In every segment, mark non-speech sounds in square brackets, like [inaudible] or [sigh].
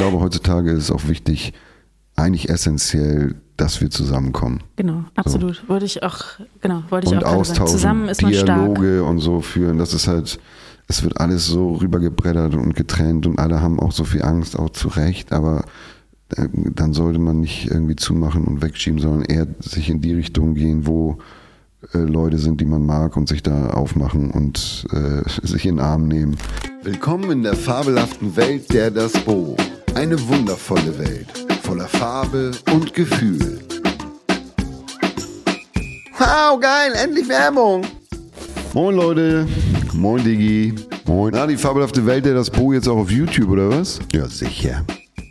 glaube, heutzutage ist es auch wichtig, eigentlich essentiell, dass wir zusammenkommen. Genau, absolut. So. Wollte ich auch, genau, wollte ich und auch austauschen, sagen. Zusammen ist man Dialoge stark. und so führen. Das ist halt, es wird alles so rübergebreddert und getrennt und alle haben auch so viel Angst, auch zu Recht, aber äh, dann sollte man nicht irgendwie zumachen und wegschieben, sondern eher sich in die Richtung gehen, wo äh, Leute sind, die man mag und sich da aufmachen und äh, [laughs] sich in den Arm nehmen. Willkommen in der fabelhaften Welt der Das Bo. Eine wundervolle Welt, voller Farbe und Gefühl. Wow, geil, endlich Werbung! Moin Leute, moin Digi, moin. Na, die fabelhafte Welt der Das Bo jetzt auch auf YouTube, oder was? Ja, sicher.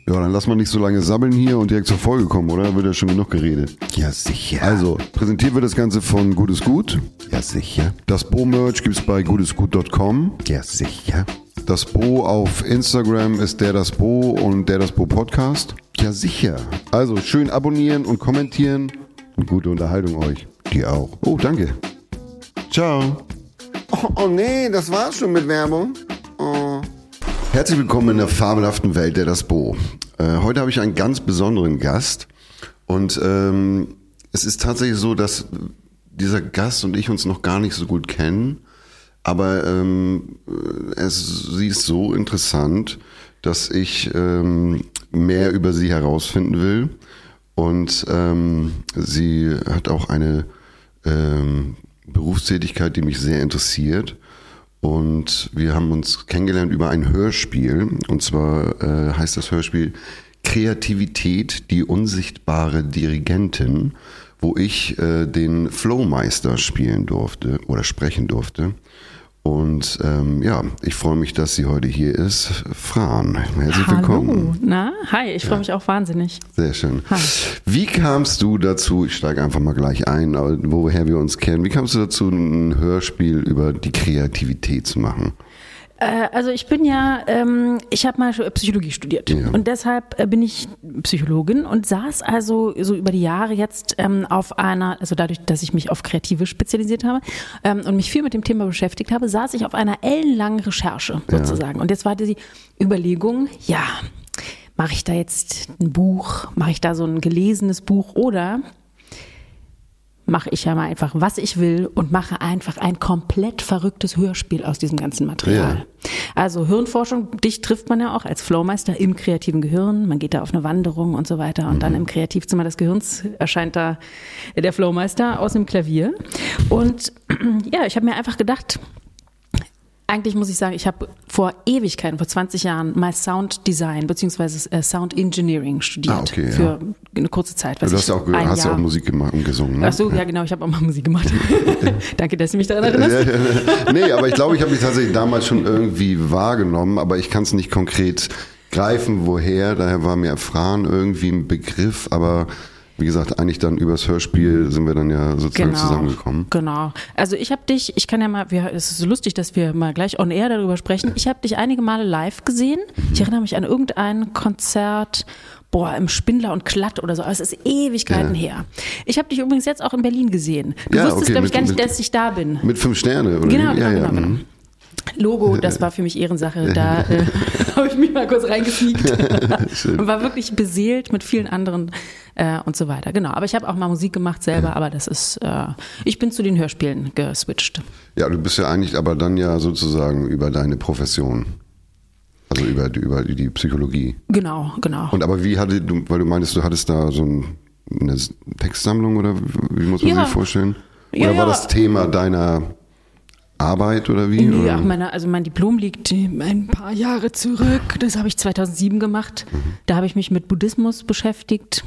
Ja, dann lass mal nicht so lange sabbeln hier und direkt zur Folge kommen, oder? Da wird ja schon genug geredet. Ja, sicher. Also, präsentiert wird das Ganze von Gutes Gut. Ja, sicher. Das Bo-Merch gibt's bei gutesgut.com. Ja, sicher. Das Bo auf Instagram ist der das Bo und der das Bo Podcast. Ja, sicher. Also, schön abonnieren und kommentieren und gute Unterhaltung euch. Dir auch. Oh, danke. Ciao. Oh, oh nee, das war's schon mit Werbung. Oh. Herzlich willkommen in der fabelhaften Welt der Das Bo. Äh, heute habe ich einen ganz besonderen Gast und ähm, es ist tatsächlich so, dass dieser Gast und ich uns noch gar nicht so gut kennen, aber ähm, es, sie ist so interessant, dass ich ähm, mehr über sie herausfinden will und ähm, sie hat auch eine ähm, Berufstätigkeit, die mich sehr interessiert. Und wir haben uns kennengelernt über ein Hörspiel. Und zwar äh, heißt das Hörspiel Kreativität, die unsichtbare Dirigentin, wo ich äh, den Flowmeister spielen durfte oder sprechen durfte. Und ähm, ja, ich freue mich, dass sie heute hier ist. Fran, herzlich Hallo. willkommen. Na, hi, ich freue mich auch wahnsinnig. Sehr schön. Hi. Wie kamst du dazu, ich steige einfach mal gleich ein, woher wir uns kennen, wie kamst du dazu, ein Hörspiel über die Kreativität zu machen? Äh, also ich bin ja, ähm, ich habe mal Psychologie studiert Ja. und deshalb äh, bin ich Psychologin und saß also so über die Jahre jetzt ähm, auf einer, also dadurch, dass ich mich auf Kreative spezialisiert habe ähm, und mich viel mit dem Thema beschäftigt habe, saß ich auf einer ellenlangen Recherche sozusagen. Und jetzt war die Überlegung, ja, mache ich da jetzt ein Buch, mache ich da so ein gelesenes Buch oder mache ich ja mal einfach, was ich will und mache einfach ein komplett verrücktes Hörspiel aus diesem ganzen Material. Ja. Also Hirnforschung, dich trifft man ja auch als Flowmeister im kreativen Gehirn. Man geht da auf eine Wanderung und so weiter und dann im Kreativzimmer des Gehirns erscheint da der Flowmeister aus dem Klavier. Und [clears throat] ja, ich habe mir einfach gedacht, eigentlich muss ich sagen, ich habe vor Ewigkeiten, vor 20 Jahren mal Sound Design beziehungsweise äh, Sound Engineering studiert Ah, okay, ja. für eine kurze Zeit. Du hast ich, ja auch, hast ja Jahr. auch Musik gemacht und gesungen. Ne? Ach so, ja genau, ich habe auch mal Musik gemacht. [laughs] Danke, dass du mich daran erinnerst. Ja, ja, nee, aber ich glaube, ich habe mich tatsächlich damals schon irgendwie wahrgenommen, aber ich kann es nicht konkret greifen, woher. Daher war mir Fran irgendwie ein Begriff, aber wie gesagt, eigentlich dann übers Hörspiel sind wir dann ja sozusagen zusammengekommen. Genau. Also ich habe dich, ich kann ja mal, wir, es ist so lustig, dass wir mal gleich on air darüber sprechen. Ich habe dich einige Male live gesehen. Mhm. Ich erinnere mich an irgendein Konzert. Boah, im Spindler und Klatt oder so. Aber Es ist Ewigkeiten Ja. her. Ich habe dich übrigens jetzt auch in Berlin gesehen. Du Ja, wusstest, okay, glaube ich, gar nicht, mit- dass ich da bin. Mit fünf Sterne, oder? Genau, genau, ja, ja. genau, genau. mhm. Logo, das war für mich Ehrensache. Da äh, [laughs] habe ich mich mal kurz reingesneakt [laughs] und war wirklich beseelt mit vielen anderen äh, und so weiter. Genau, aber ich habe auch mal Musik gemacht selber, aber das ist, äh, ich bin zu den Hörspielen geswitcht. Ja, du bist ja eigentlich aber dann ja sozusagen über deine Profession. Also über, die- über die Psychologie. Genau, genau. Und aber wie hatte du, weil du meintest, du hattest da so ein, eine Textsammlung oder wie muss man Ja. sich vorstellen? Oder Ja, war das Thema deiner Arbeit oder wie? Nee, ach, meine, also mein Diplom liegt ein paar Jahre zurück. Das habe ich 2007 gemacht. Mhm. Da habe ich mich mit Buddhismus beschäftigt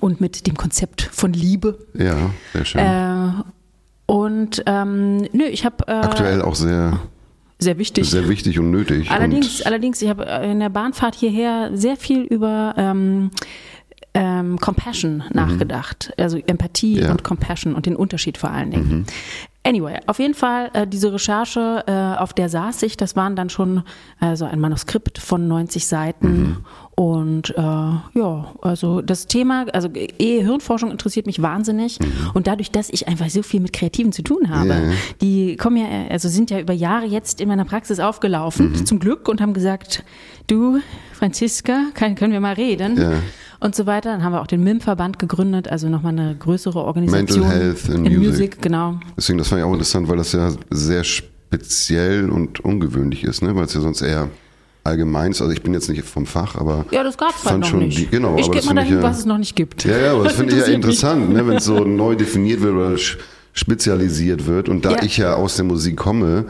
und mit dem Konzept von Liebe. Ja, sehr schön. Äh, und ähm, nö, ich habe äh, Aktuell auch sehr, sehr wichtig. sehr wichtig und nötig. Allerdings, und, allerdings, ich habe in der Bahnfahrt hierher sehr viel über ähm, ähm, Compassion nachgedacht, also Empathie Mhm. Ja. Mhm. und Compassion und den Unterschied vor allen Dingen. Anyway, auf jeden Fall äh, diese Recherche, äh, auf der saß ich, das waren dann schon äh, so ein Manuskript von 90 Seiten Mhm. und äh, ja, also das Thema, also eh Hirnforschung interessiert mich wahnsinnig und dadurch, dass ich einfach so viel mit Kreativen zu tun habe, Mhm. Ja. die kommen ja, also sind ja über Jahre jetzt in meiner Praxis aufgelaufen, Mhm. zum Glück und haben gesagt, du, Franziska, kann, können wir mal reden? Ja. Und so weiter. Dann haben wir auch den MIM-Verband gegründet, also nochmal eine größere Organisation. Mental Health in, in Music. Music, genau. Deswegen, das fand ich auch interessant, weil das ja sehr speziell und ungewöhnlich ist, ne? weil es ja sonst eher allgemein ist. Also ich bin jetzt nicht vom Fach, aber Ja, das gab's halt fand noch schon nicht. Die, genau, ich aber gebe das mal dahin, ja, was es noch nicht gibt. Ja, ja, aber das [laughs] finde ich ja interessant, ne, wenn es so neu definiert wird oder spezialisiert wird. Und da Ja. ich ja aus der Musik komme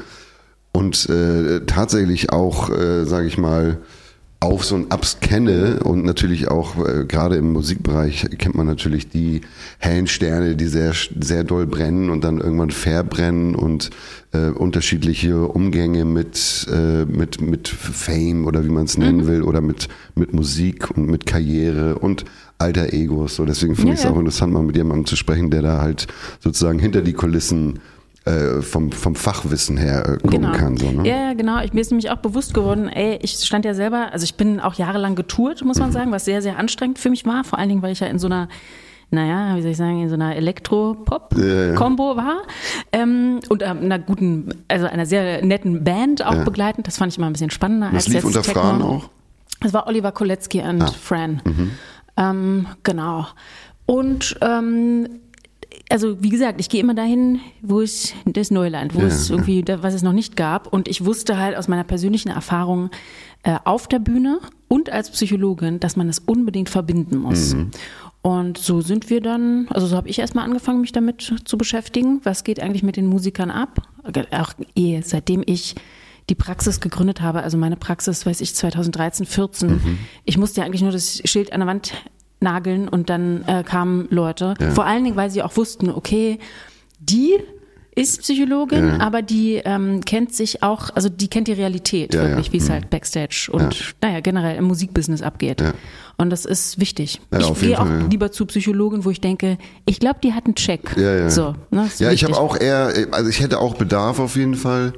und äh, tatsächlich auch, äh, sage ich mal, auf so ein Ups kenne und natürlich auch äh, gerade im Musikbereich kennt man natürlich die hellen Sterne, die sehr sehr doll brennen und dann irgendwann verbrennen und äh, unterschiedliche Umgänge mit äh, mit mit Fame oder wie man es nennen Mhm. will oder mit mit Musik und mit Karriere und alter Egos. So deswegen finde Ja, ich es ja. auch interessant, mal mit jemandem zu sprechen, der da halt sozusagen hinter die Kulissen äh, vom vom Fachwissen her äh, gucken Genau. kann. So, ne? Ja, genau. Ich, mir ist nämlich auch bewusst geworden, ey, ich stand ja selber, also ich bin auch jahrelang getourt, muss Mhm. man sagen, was sehr, sehr anstrengend für mich war. Vor allen Dingen, weil ich ja in so einer naja, wie soll ich sagen, in so einer Elektro-Pop-Kombo war. Ähm, und ähm, einer guten, also einer sehr netten Band auch Ja. begleitend. Das fand ich immer ein bisschen spannender Das als lief jetzt unter Techno. Fran auch. Das war Oliver Kolecki und Ah. Fran. Mhm. Ähm, genau. Und ähm, also wie gesagt, ich gehe immer dahin, wo es das Neuland, wo Ja, es irgendwie, da, was es noch nicht gab. Und ich wusste halt aus meiner persönlichen Erfahrung äh, auf der Bühne und als Psychologin, dass man es unbedingt verbinden muss. Mhm. Und so sind wir dann, also so habe ich erstmal angefangen, mich damit zu beschäftigen. Was geht eigentlich mit den Musikern ab? Auch eh, seitdem ich die Praxis gegründet habe, also meine Praxis, weiß ich, 2013, 14. Mhm. Ich musste ja eigentlich nur das Schild an der Wand nageln und dann äh, kamen Leute. Ja. Vor allen Dingen, weil sie auch wussten, okay, die ist Psychologin, Ja. aber die ähm, kennt sich auch, also die kennt die Realität Ja, wirklich, wie es Mhm. halt Backstage und Ja. naja, generell im Musikbusiness abgeht. Und das ist wichtig. Ja, ich gehe auch Fall, ja. lieber zu Psychologen, wo ich denke, ich glaube, die hat einen Check. Ja, ja. So, ne, Ja, ich habe auch eher, also ich hätte auch Bedarf auf jeden Fall,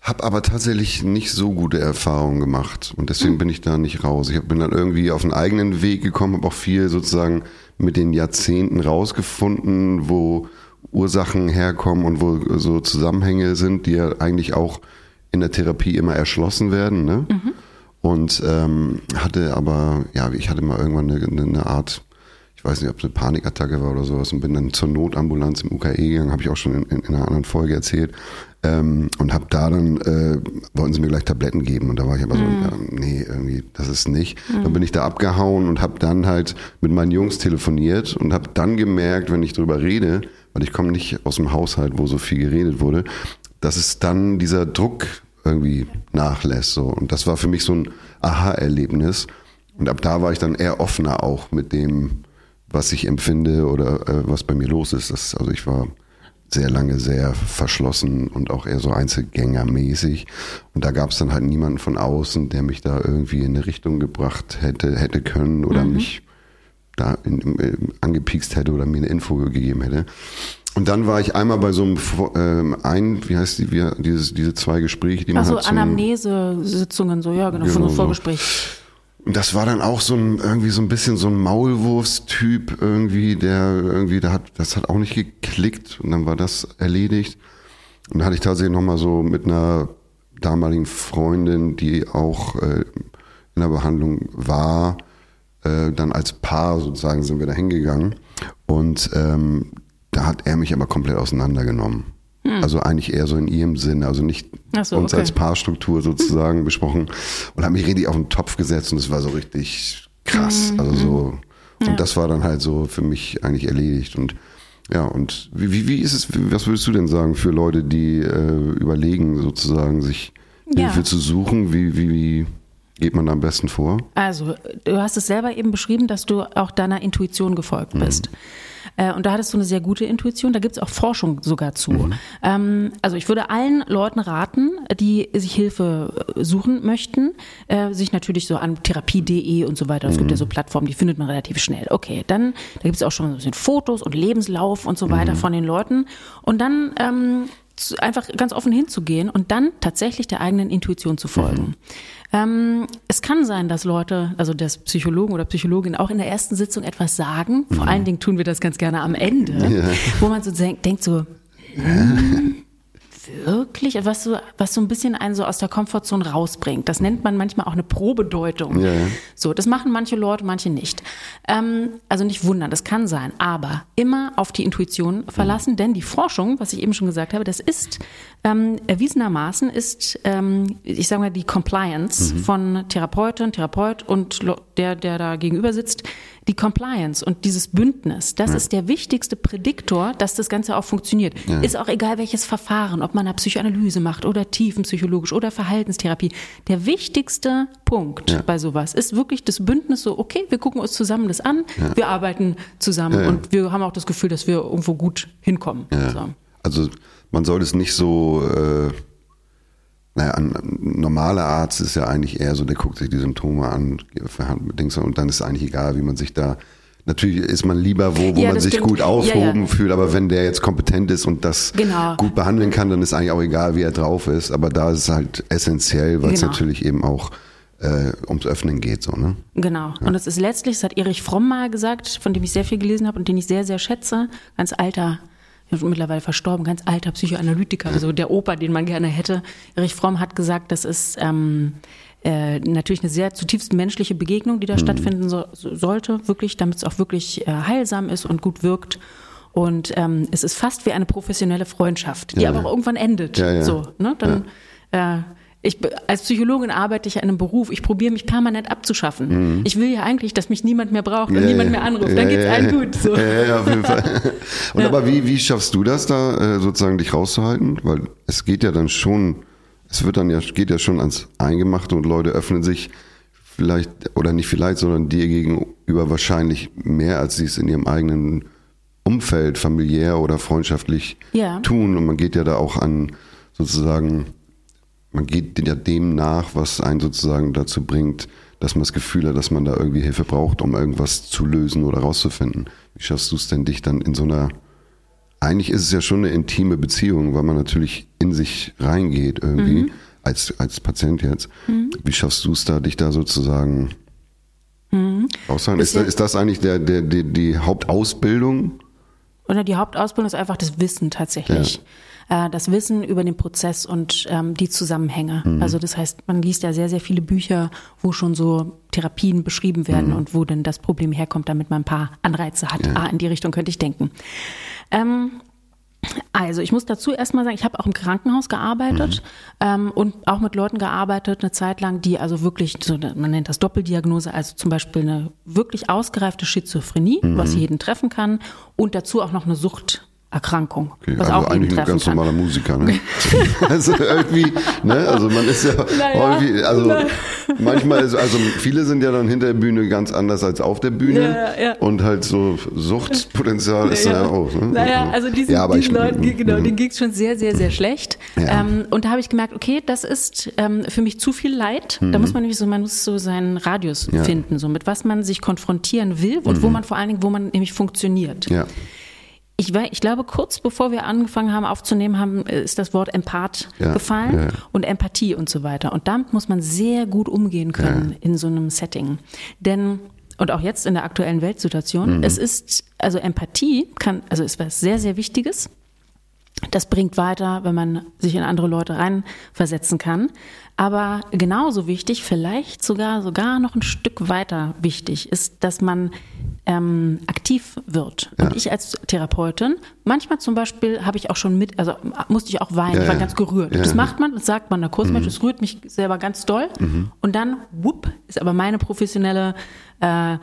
habe aber tatsächlich nicht so gute Erfahrungen gemacht und deswegen Hm. bin ich da nicht raus. Ich bin dann irgendwie auf einen eigenen Weg gekommen, habe auch viel sozusagen mit den Jahrzehnten rausgefunden, wo Ursachen herkommen und wo so Zusammenhänge sind, die ja eigentlich auch in der Therapie immer erschlossen werden. Ne? Mhm. Und ähm, hatte aber, ja, ich hatte mal irgendwann eine, eine Art ich weiß nicht, ob es eine Panikattacke war oder sowas und bin dann zur Notambulanz im UKE gegangen, habe ich auch schon in, in, in einer anderen Folge erzählt ähm, und habe da dann, äh, wollten sie mir gleich Tabletten geben und da war ich aber so, ja, nee, irgendwie, das ist nicht. Dann bin ich da abgehauen und habe dann halt mit meinen Jungs telefoniert und habe dann gemerkt, wenn ich drüber rede, weil ich komme nicht aus dem Haushalt, wo so viel geredet wurde, dass es dann dieser Druck irgendwie nachlässt so und das war für mich so ein Aha-Erlebnis und ab da war ich dann eher offener auch mit dem, was ich empfinde oder äh, was bei mir los ist. Das, also ich war sehr lange sehr verschlossen und auch eher so Einzelgängermäßig. Und da gab es dann halt niemanden von außen, der mich da irgendwie in eine Richtung gebracht hätte, hätte können oder mich da in, äh, angepiekst hätte oder mir eine Info gegeben hätte. Und dann war ich einmal bei so einem ähm, ein, wie heißt die, wie, dieses, diese zwei Gespräche, die man Also hat. zum- Anamnese-Sitzungen, so, ja, genau, von Genau so. Vorgespräch. Und das war dann auch so ein, irgendwie so ein bisschen so ein Maulwurfstyp irgendwie, der irgendwie, da hat, das hat auch nicht geklickt und dann war das erledigt. Und dann hatte ich tatsächlich nochmal so mit einer damaligen Freundin, die auch äh, in der Behandlung war, äh, dann als Paar sozusagen sind wir da hingegangen. Und ähm, da hat er mich aber komplett auseinandergenommen. Also eigentlich eher so in ihrem Sinne, also nicht Hm. So, uns okay. als Paarstruktur sozusagen [laughs] besprochen und hat mich richtig auf den Topf gesetzt und es war so richtig krass. Also so, Ja. und das war dann halt so für mich eigentlich erledigt. Und ja, und wie, wie, wie ist es, was würdest du denn sagen für Leute, die äh, überlegen, sozusagen sich Ja. Hilfe zu suchen? Wie, wie, wie geht man da am besten vor? Also, du hast es selber eben beschrieben, dass du auch deiner Intuition gefolgt Mhm. Äh, Und da hattest du eine sehr gute Intuition, da gibt es auch Forschung sogar zu. Mhm. Ähm, also ich würde allen Leuten raten, die sich Hilfe äh, suchen möchten, äh, sich natürlich so an therapie.de und so weiter, es gibt ja so Plattformen, die findet man relativ schnell. Okay, dann, da gibt es auch schon so ein bisschen Fotos und Lebenslauf und so weiter von den Leuten. Und dann ähm, zu, einfach ganz offen hinzugehen und dann tatsächlich der eigenen Intuition zu folgen. Ähm, es kann sein, dass Leute, also das Psychologen oder Psychologin auch in der ersten Sitzung etwas sagen. Vor allen Dingen tun wir das ganz gerne am Ende, wo man so denkt, denkt so, hm, wirklich, was so, was so ein bisschen einen so aus der Komfortzone rausbringt. Das nennt man manchmal auch eine Probedeutung. Ja, ja. So, das machen manche Leute, manche nicht. Ähm, also nicht wundern, das kann sein, aber immer auf die Intuition verlassen, denn die Forschung, was ich eben schon gesagt habe, das ist ähm, erwiesenermaßen ist, ähm, ich sage mal, die Compliance von Therapeutin, Therapeut und der, der da gegenüber sitzt, die Compliance und dieses Bündnis, das ist der wichtigste Prädiktor, dass das Ganze auch funktioniert. Ist auch egal, welches Verfahren, ob man eine Psychoanalyse macht oder tiefenpsychologisch oder Verhaltenstherapie. Der wichtigste Punkt bei sowas ist wirklich das Bündnis so, okay, wir gucken uns zusammen das an, wir arbeiten zusammen und wir haben auch das Gefühl, dass wir irgendwo gut hinkommen. So. Also man soll es nicht so, äh, naja, ein normaler Arzt ist ja eigentlich eher so, der guckt sich die Symptome an, verhandelt mit Dings und dann ist eigentlich egal, wie man sich da. Natürlich ist man lieber wo, wo Ja, man das sich stimmt. gut Ja, aufgehoben ja. fühlt, aber wenn der jetzt kompetent ist und das Genau. gut behandeln kann, dann ist eigentlich auch egal, wie er drauf ist. Aber da ist es halt essentiell, weil es Genau. natürlich eben auch äh, ums Öffnen geht, so, ne? Genau. Und es ist letztlich, das hat Erich Fromm mal gesagt, von dem ich sehr viel gelesen habe und den ich sehr, sehr schätze, ganz alter, ja, schon mittlerweile verstorben, ganz alter Psychoanalytiker, also der Opa, den man gerne hätte. Erich Fromm hat gesagt, das ist ähm, äh, natürlich eine sehr zutiefst menschliche Begegnung, die da stattfinden so, so, sollte, wirklich, damit es auch wirklich äh, heilsam ist und gut wirkt. Und ähm, es ist fast wie eine professionelle Freundschaft, die Ja, aber ja. auch irgendwann endet. Ja, ja. So, ne? Dann, äh, ich, als Psychologin arbeite ich ja in einem Beruf. Ich probiere mich permanent abzuschaffen. Ich will ja eigentlich, dass mich niemand mehr braucht und Mhm. Ja, niemand mehr anruft. Ja, Dann geht's ja, allen gut. So. Ja, ja, auf jeden Fall. [laughs] Und aber wie, wie schaffst du das da, äh, sozusagen dich rauszuhalten? Weil es geht ja dann schon, es wird dann ja, geht ja schon ans Eingemachte und Leute öffnen sich vielleicht, oder nicht vielleicht, sondern dir gegenüber wahrscheinlich mehr, als sie es in ihrem eigenen Umfeld, familiär oder freundschaftlich tun. Und man geht ja da auch an sozusagen, man geht ja dem nach, was einen sozusagen dazu bringt, dass man das Gefühl hat, dass man da irgendwie Hilfe braucht, um irgendwas zu lösen oder rauszufinden. Wie schaffst du es denn, dich dann in so einer, eigentlich ist es ja schon eine intime Beziehung, weil man natürlich in sich reingeht irgendwie, als, als Patient jetzt. Wie schaffst du es da, dich da sozusagen auszuhalten? Ist, Ist ja- ist das eigentlich der, der, die, die Hauptausbildung? Oder die Hauptausbildung ist einfach das Wissen tatsächlich. Äh, Das Wissen über den Prozess und ähm, die Zusammenhänge. Mhm. Also das heißt, man liest ja sehr, sehr viele Bücher, wo schon so Therapien beschrieben werden Mhm. und wo denn das Problem herkommt, damit man ein paar Anreize hat. Ah, in die Richtung könnte ich denken. Ähm, also ich muss dazu erstmal sagen, ich habe auch im Krankenhaus gearbeitet ähm, und auch mit Leuten gearbeitet, eine Zeit lang, die also wirklich, so, man nennt das Doppeldiagnose, also zum Beispiel eine wirklich ausgereifte Schizophrenie, was jeden treffen kann, und dazu auch noch eine Suchterkrankung, Okay, was also auch eigentlich ein ganz kann. normaler Musiker, ne? [laughs] also irgendwie, ne? Also man ist ja Naja, häufig, also na- manchmal ist, also viele sind ja dann hinter der Bühne ganz anders als auf der Bühne. Ja, ja. Und halt so Suchtpotenzial ist da ja auch. Ne? Naja, also diesen, ja, aber diesen ich, Leuten, genau, mhm. denen ging es schon sehr, sehr, sehr schlecht. Ja. Ähm, und da habe ich gemerkt, okay, das ist ähm, für mich zu viel Leid. Da muss man nämlich so, man muss so seinen Radius Mhm. Ja. Mhm. finden, so mit was man sich konfrontieren will und wo man vor allen Dingen, wo man nämlich funktioniert. Ja, Ich, wei- ich glaube, kurz bevor wir angefangen haben aufzunehmen, haben, äh, ist das Wort Empath Ja, gefallen ja, ja. und Empathie und so weiter. Und damit muss man sehr gut umgehen können in so einem Setting. Denn, und auch jetzt in der aktuellen Mhm. Weltsituation, es ist, also Empathie kann, also ist was sehr, sehr Wichtiges. Das bringt weiter, wenn man sich in andere Leute reinversetzen kann. Aber genauso wichtig, vielleicht sogar sogar noch ein Stück weiter wichtig, ist, dass man ähm, aktiv wird. Und ich als Therapeutin, manchmal zum Beispiel habe ich auch schon mit, also musste ich auch weinen, Ja, ich war ganz gerührt. Ja. Das macht man, das sagt man der Kursmensch, das rührt mich selber ganz doll. Und dann, whoop, ist aber meine professionelle, äh,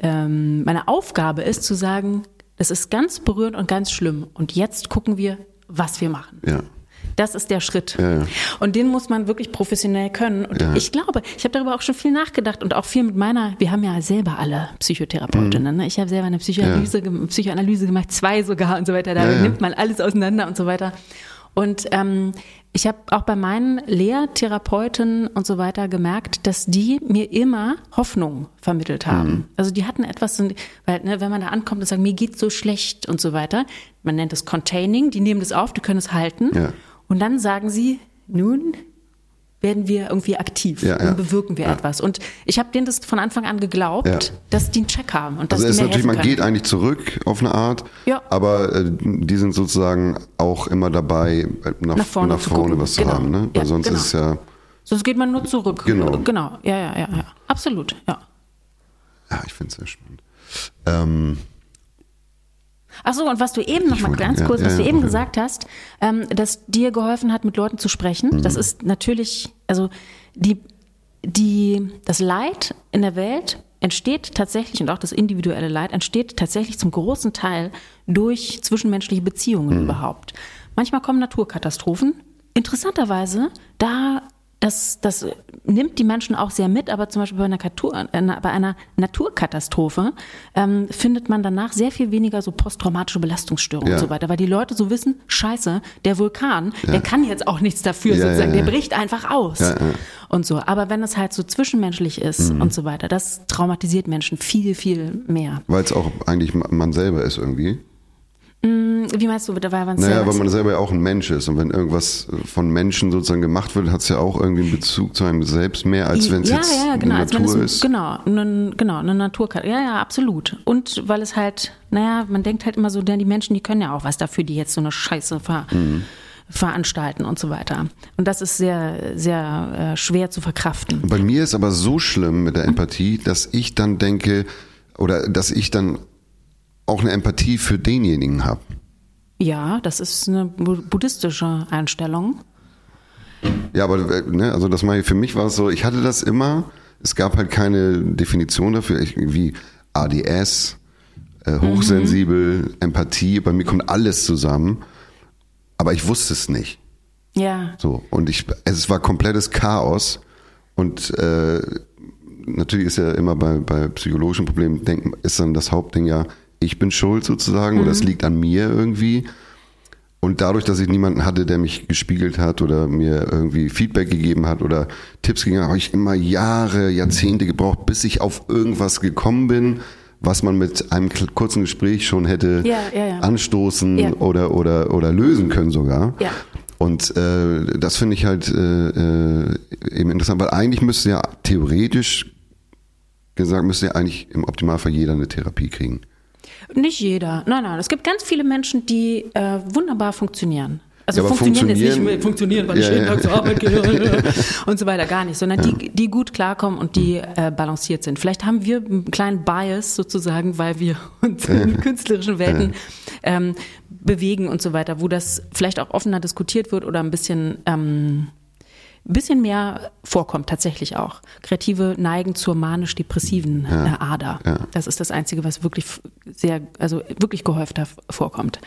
ähm, meine Aufgabe ist zu sagen, das ist ganz berührend und ganz schlimm. Und jetzt gucken wir, was wir machen. ja. Das ist der Schritt. Ja, ja. Und den muss man wirklich professionell können. Und Ja. ich glaube, ich habe darüber auch schon viel nachgedacht und auch viel mit meiner, wir haben ja selber alle Psychotherapeutinnen. Mhm. Ne? Ich habe selber eine Psychoanalyse, gem- Psychoanalyse gemacht, zwei sogar und so weiter. Da Ja, ja. nimmt man alles auseinander und so weiter. Und ähm, ich habe auch bei meinen Lehrtherapeuten und so weiter gemerkt, dass die mir immer Hoffnung vermittelt haben. Mhm. Also die hatten etwas, weil ne, wenn man da ankommt und sagt, mir geht's so schlecht und so weiter, man nennt es Containing, die nehmen das auf, die können es halten. Ja. Und dann sagen sie, nun, werden wir irgendwie aktiv Ja, ja. und bewirken wir Ja. etwas. Und ich habe denen das von Anfang an geglaubt, dass die einen Check haben und dass Also die es ist mir natürlich, man geht eigentlich zurück auf eine Art, aber äh, die sind sozusagen auch immer dabei, äh, nach, Nach vorne zu gucken. was zu Genau. haben. Ne? Weil sonst genau. ist ja, Sonst geht man nur zurück. Genau. Genau, ja, ja, ja, ja. Absolut, ja. ja, ich finde es sehr spannend. Ähm, Ach so, und was du eben noch mal ganz kurz, ja, was du ja, eben okay. gesagt hast, ähm, dass dir geholfen hat, mit Leuten zu sprechen. Das Mhm. ist natürlich, also die, die, das Leid in der Welt entsteht tatsächlich und auch das individuelle Leid entsteht tatsächlich zum großen Teil durch zwischenmenschliche Beziehungen Mhm. überhaupt. Manchmal kommen Naturkatastrophen. Interessanterweise, da das, das nimmt die Menschen auch sehr mit, aber zum Beispiel bei einer, Natur, äh, bei einer Naturkatastrophe ähm, findet man danach sehr viel weniger so posttraumatische Belastungsstörungen Ja. und so weiter, weil die Leute so wissen, scheiße, der Vulkan, der kann jetzt auch nichts dafür, Ja, sozusagen, ja, ja. der bricht einfach aus Ja, ja. und so. Aber wenn es halt so zwischenmenschlich ist Mhm. und so weiter, das traumatisiert Menschen viel, viel mehr. weil es auch eigentlich ma- man selber ist irgendwie. Wie meinst du, weil man Naja, weil man selber ja auch ein Mensch ist. Und wenn irgendwas von Menschen sozusagen gemacht wird, hat es ja auch irgendwie einen Bezug zu einem selbst mehr, als wenn es ja, jetzt ja, genau, eine als wenn Natur es, ist. Genau, eine, genau, eine Naturkarte. Ja, ja, absolut. Und weil es halt, naja, man denkt halt immer so, denn die Menschen, die können ja auch was dafür, die jetzt so eine Scheiße ver, Mhm. veranstalten und so weiter. Und das ist sehr, sehr äh, schwer zu verkraften. Bei mir ist aber so schlimm mit der Empathie, dass ich dann denke, oder dass ich dann auch eine Empathie für denjenigen habe. Ja, das ist eine bu- buddhistische Einstellung. Ja, aber äh, ne, also das ich, für mich war es so, ich hatte das immer, es gab halt keine Definition dafür, ich, wie ADS, äh, hochsensibel, Empathie, bei mir kommt alles zusammen, aber ich wusste es nicht. Ja, So, und ich, es war komplettes Chaos und äh, natürlich ist ja immer bei, bei psychologischen Problemen, denken, ist dann das Hauptding ja, ich bin schuld sozusagen oder es liegt an mir irgendwie. Und dadurch, dass ich niemanden hatte, der mich gespiegelt hat oder mir irgendwie Feedback gegeben hat oder Tipps gegeben hat, habe ich immer Jahre, Jahrzehnte gebraucht, bis ich auf irgendwas gekommen bin, was man mit einem kurzen Gespräch schon hätte Ja, ja, ja. anstoßen oder, oder, oder lösen können sogar. Und äh, das finde ich halt äh, äh, eben interessant, weil eigentlich müsste ja theoretisch gesagt, müsste ja eigentlich im Optimalfall jeder eine Therapie kriegen. Nicht jeder. Nein, nein, es gibt ganz viele Menschen, die äh, wunderbar funktionieren. Also Ja, aber funktionieren jetzt nicht funktionieren- mehr, funktionieren, weil ich Ja, jeden ja. Tag zur Arbeit gehe [laughs] und so weiter, gar nicht, sondern die, die gut klarkommen und die äh, balanciert sind. Vielleicht haben wir einen kleinen Bias sozusagen, weil wir [laughs] uns in künstlerischen Welten ähm, bewegen und so weiter, wo das vielleicht auch offener diskutiert wird oder ein bisschen ähm, bisschen mehr vorkommt tatsächlich auch. Kreative neigen zur manisch-depressiven äh, Ader. Ja. Das ist das Einzige, was wirklich sehr, also wirklich gehäufter vorkommt.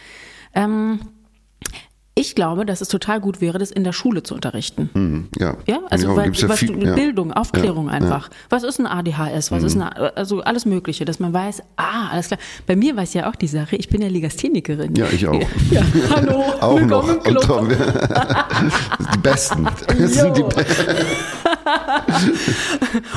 Ähm, ich glaube, dass es total gut wäre, das in der Schule zu unterrichten. Mhm, ja. Ja, also Ja, weil, ja viel-. Bildung, Aufklärung einfach. Was ist ein ADHS? Was ist eine, also alles Mögliche, dass man weiß, ah, alles klar. Bei mir weiß ja auch die Sache, ich bin ja Legasthenikerin. Ja, ich auch. [laughs] Ja, hallo, [laughs] Auch willkommen noch. im Club. Tom, [laughs] die Besten. Das sind die. Besten.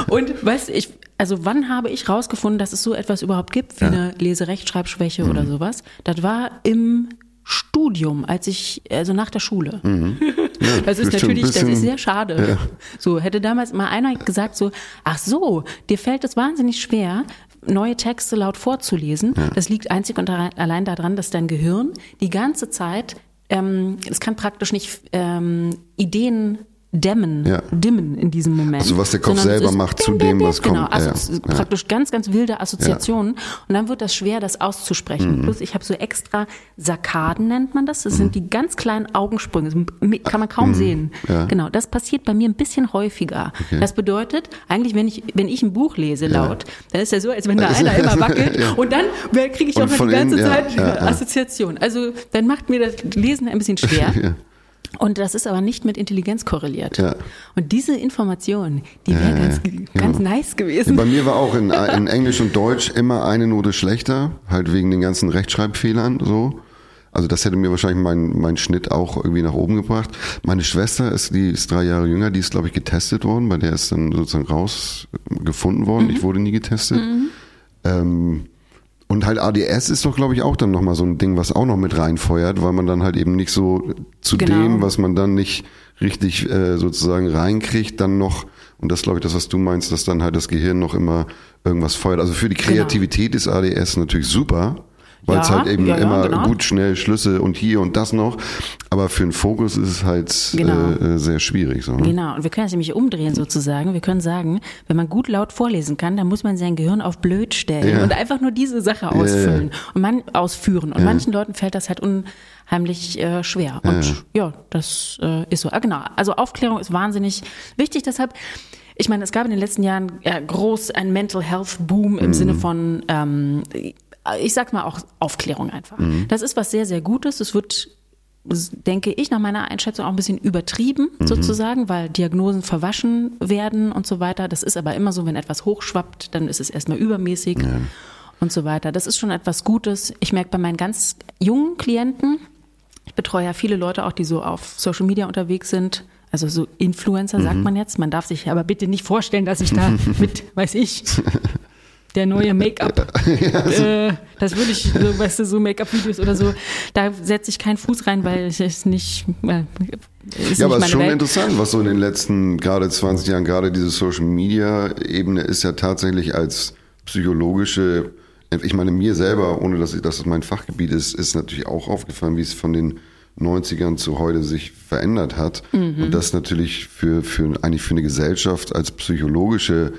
Und weißt du, ich, also wann habe ich rausgefunden, dass es so etwas überhaupt gibt wie eine Leserechtschreibschwäche Mhm. oder sowas? Das war im Studium, als ich, also nach der Schule. [laughs] das ist Mhm. bist schon ein natürlich, das ist sehr schade. So, hätte damals mal einer gesagt so, ach so, dir fällt es wahnsinnig schwer, neue Texte laut vorzulesen. Das liegt einzig und allein daran, dass dein Gehirn die ganze Zeit, ähm, es kann praktisch nicht ähm, Ideen dämmen, Ja. dimmen in diesem Moment. Also was der Kopf Sondern selber macht zu dem, was genau, kommt. Ja, Also ja. praktisch ganz, ganz wilde Assoziationen. Und dann wird das schwer, das auszusprechen. Mhm. Plus ich habe so extra Sarkaden nennt man das. Das sind die ganz kleinen Augensprünge. Das kann man kaum sehen. Mhm. Ja. Genau, das passiert bei mir ein bisschen häufiger. Das bedeutet, eigentlich, wenn ich, wenn ich ein Buch lese laut, dann ist ja so, als wenn da einer immer wackelt. [laughs] Ja. Und dann kriege ich Und auch noch die ganze innen, ja, Zeit ja, ja. Assoziation. Also dann macht mir das Lesen ein bisschen schwer. [laughs] Und das ist aber nicht mit Intelligenz korreliert. Ja. Und diese Information, die wäre Ja, ganz, ja, ganz genau. nice gewesen. Bei mir war auch in, [laughs] in Englisch und Deutsch immer eine Note schlechter, halt wegen den ganzen Rechtschreibfehlern so. Also das hätte mir wahrscheinlich mein, mein Schnitt auch irgendwie nach oben gebracht. Meine Schwester ist, die ist drei Jahre jünger, die ist, glaube ich, getestet worden, bei der ist dann sozusagen rausgefunden worden. Ich wurde nie getestet. Ähm, und halt ADS ist doch, glaube ich, auch dann nochmal so ein Ding, was auch noch mit reinfeuert, weil man dann halt eben nicht so zu Genau. dem, was man dann nicht richtig äh, sozusagen reinkriegt, dann noch, und das glaube ich, das, was du meinst, dass dann halt das Gehirn noch immer irgendwas feuert. Also für die Genau. Kreativität ist ADS natürlich super, weil es Ja, halt eben ja, ja, immer genau. gut, schnell Schlüsse und hier und das noch. Aber für einen Fokus ist es halt Genau. äh, äh, sehr schwierig. So, ne? Genau, und wir können es nämlich umdrehen sozusagen. Wir können sagen, wenn man gut laut vorlesen kann, dann muss man sein Gehirn auf blöd stellen Ja. und einfach nur diese Sache ausfüllen und man ausführen. Und manchen Leuten fällt das halt unheimlich äh, schwer. Und ja, das äh, ist so. Ah, genau. Also Aufklärung ist wahnsinnig wichtig. Deshalb, ich meine, es gab in den letzten Jahren äh, groß ein Mental Health Boom im Sinne von ähm, ich sag mal auch Aufklärung einfach. Das ist was sehr, sehr Gutes. Es wird denke ich nach meiner Einschätzung auch ein bisschen übertrieben sozusagen, weil Diagnosen verwaschen werden und so weiter. Das ist aber immer so, wenn etwas hochschwappt, dann ist es erstmal übermäßig und so weiter. Das ist schon etwas Gutes. Ich merke bei meinen ganz jungen Klienten, ich betreue ja viele Leute auch, die so auf Social Media unterwegs sind. Also so Influencer sagt man jetzt. Man darf sich aber bitte nicht vorstellen, dass ich da [laughs] mit, weiß ich, der neue Make-up, [laughs] äh, das würde ich, so, weißt du, so Make-up-Videos oder so, da setze ich keinen Fuß rein, weil es ist nicht, äh, ist Ja, aber es ist schon Welt. interessant, was so in den letzten gerade 20 Jahren, gerade diese Social Media Ebene ist ja tatsächlich als psychologische, ich meine mir selber, ohne dass, ich, dass das mein Fachgebiet ist, ist natürlich auch aufgefallen, wie es von den 90ern zu heute sich verändert hat. Mhm. Und das natürlich für, für, eigentlich für eine Gesellschaft als psychologische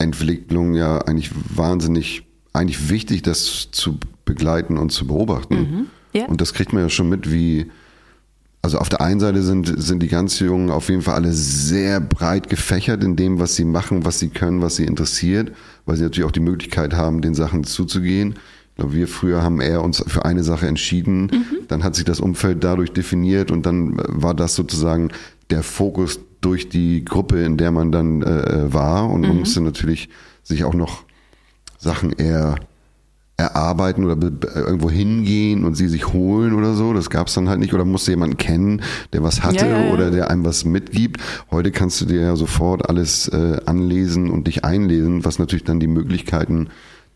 Entwicklung ja eigentlich wahnsinnig, eigentlich wichtig, das zu begleiten und zu beobachten. Mhm. Ja. Und das kriegt man ja schon mit, wie, also auf der einen Seite sind, sind die ganz Jungen auf jeden Fall alle sehr breit gefächert in dem, was sie machen, was sie können, was sie interessiert, weil sie natürlich auch die Möglichkeit haben, den Sachen zuzugehen. Ich glaube, wir früher haben eher uns für eine Sache entschieden, dann hat sich das Umfeld dadurch definiert und dann war das sozusagen der Fokus durch die Gruppe, in der man dann äh, war und man musste natürlich sich auch noch Sachen eher erarbeiten oder irgendwo hingehen und sie sich holen oder so. Das gab's dann halt nicht. Oder musste jemanden kennen, der was hatte Ja, ja, ja. oder der einem was mitgibt. Heute kannst du dir ja sofort alles äh, anlesen und dich einlesen, was natürlich dann die Möglichkeiten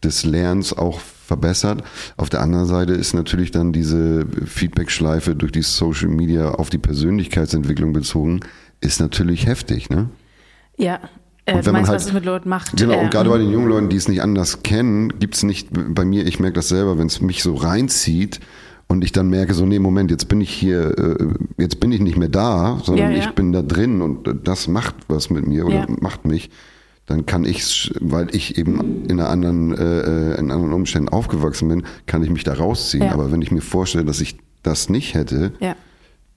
des Lernens auch verbessert. Auf der anderen Seite ist natürlich dann diese Feedback-Schleife durch die Social Media auf die Persönlichkeitsentwicklung bezogen, ist natürlich heftig, ne? Ja, äh, Und wenn man meinst, halt- was es mit Leuten macht. Genau, äh, und gerade bei den jungen Leuten, die es nicht anders kennen, gibt's nicht, bei mir, ich merke das selber, wenn es mich so reinzieht und ich dann merke, so, nee, Moment, jetzt bin ich hier, äh, jetzt bin ich nicht mehr da, sondern Ja, ja. ich bin da drin und äh, das macht was mit mir oder Ja. macht mich, dann kann ich, weil ich eben in einer anderen, äh, äh, in anderen Umständen aufgewachsen bin, kann ich mich da rausziehen. Aber wenn ich mir vorstelle, dass ich das nicht hätte,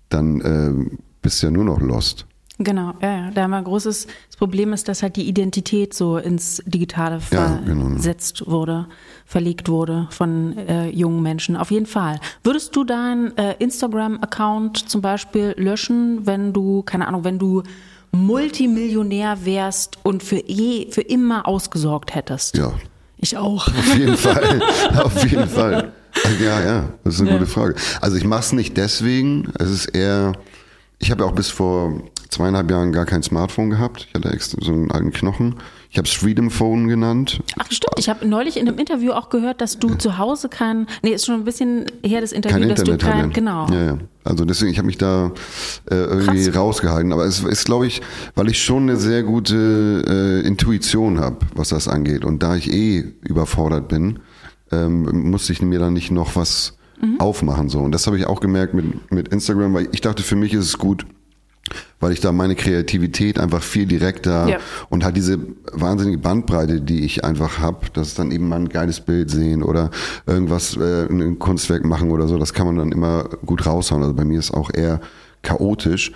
dann äh, bist du ja nur noch lost. Genau, ja, ja. Da haben wir ein großes das Problem ist, dass halt die Identität so ins Digitale Ja, genau. versetzt wurde, verlegt wurde von äh, jungen Menschen. Auf jeden Fall. Würdest du deinen äh, Instagram-Account zum Beispiel löschen, wenn du, keine Ahnung, wenn du Multimillionär wärst und für eh, für immer ausgesorgt hättest? Ja, Ich auch. Auf jeden [laughs] Fall, auf jeden Fall. Ja, ja, das ist eine Ja. gute Frage. Also ich mache es nicht deswegen, es ist eher, ich habe ja auch bis vor zweieinhalb Jahren gar kein Smartphone gehabt. Ich hatte extra so einen alten Knochen. Ich habe es Freedom Phone genannt. Ach stimmt, ich habe neulich in einem Interview auch gehört, dass du zu Hause kein, nee, ist schon ein bisschen her das Interview, Kein dass Internet du kein, hatte. genau. Ja, ja. Also deswegen, ich habe mich da äh, irgendwie Krass. rausgehalten. Aber es ist, glaube ich, weil ich schon eine sehr gute äh, Intuition habe, was das angeht. Und da ich eh überfordert bin, ähm, musste ich mir dann nicht noch was Mhm. aufmachen. So. Und das habe ich auch gemerkt mit, mit Instagram, weil ich dachte, für mich ist es gut, weil ich da meine Kreativität einfach viel direkter Ja. und halt diese wahnsinnige Bandbreite, die ich einfach habe, dass dann eben mal ein geiles Bild sehen oder irgendwas, äh, ein Kunstwerk machen oder so, das kann man dann immer gut raushauen. Also bei mir ist auch eher chaotisch,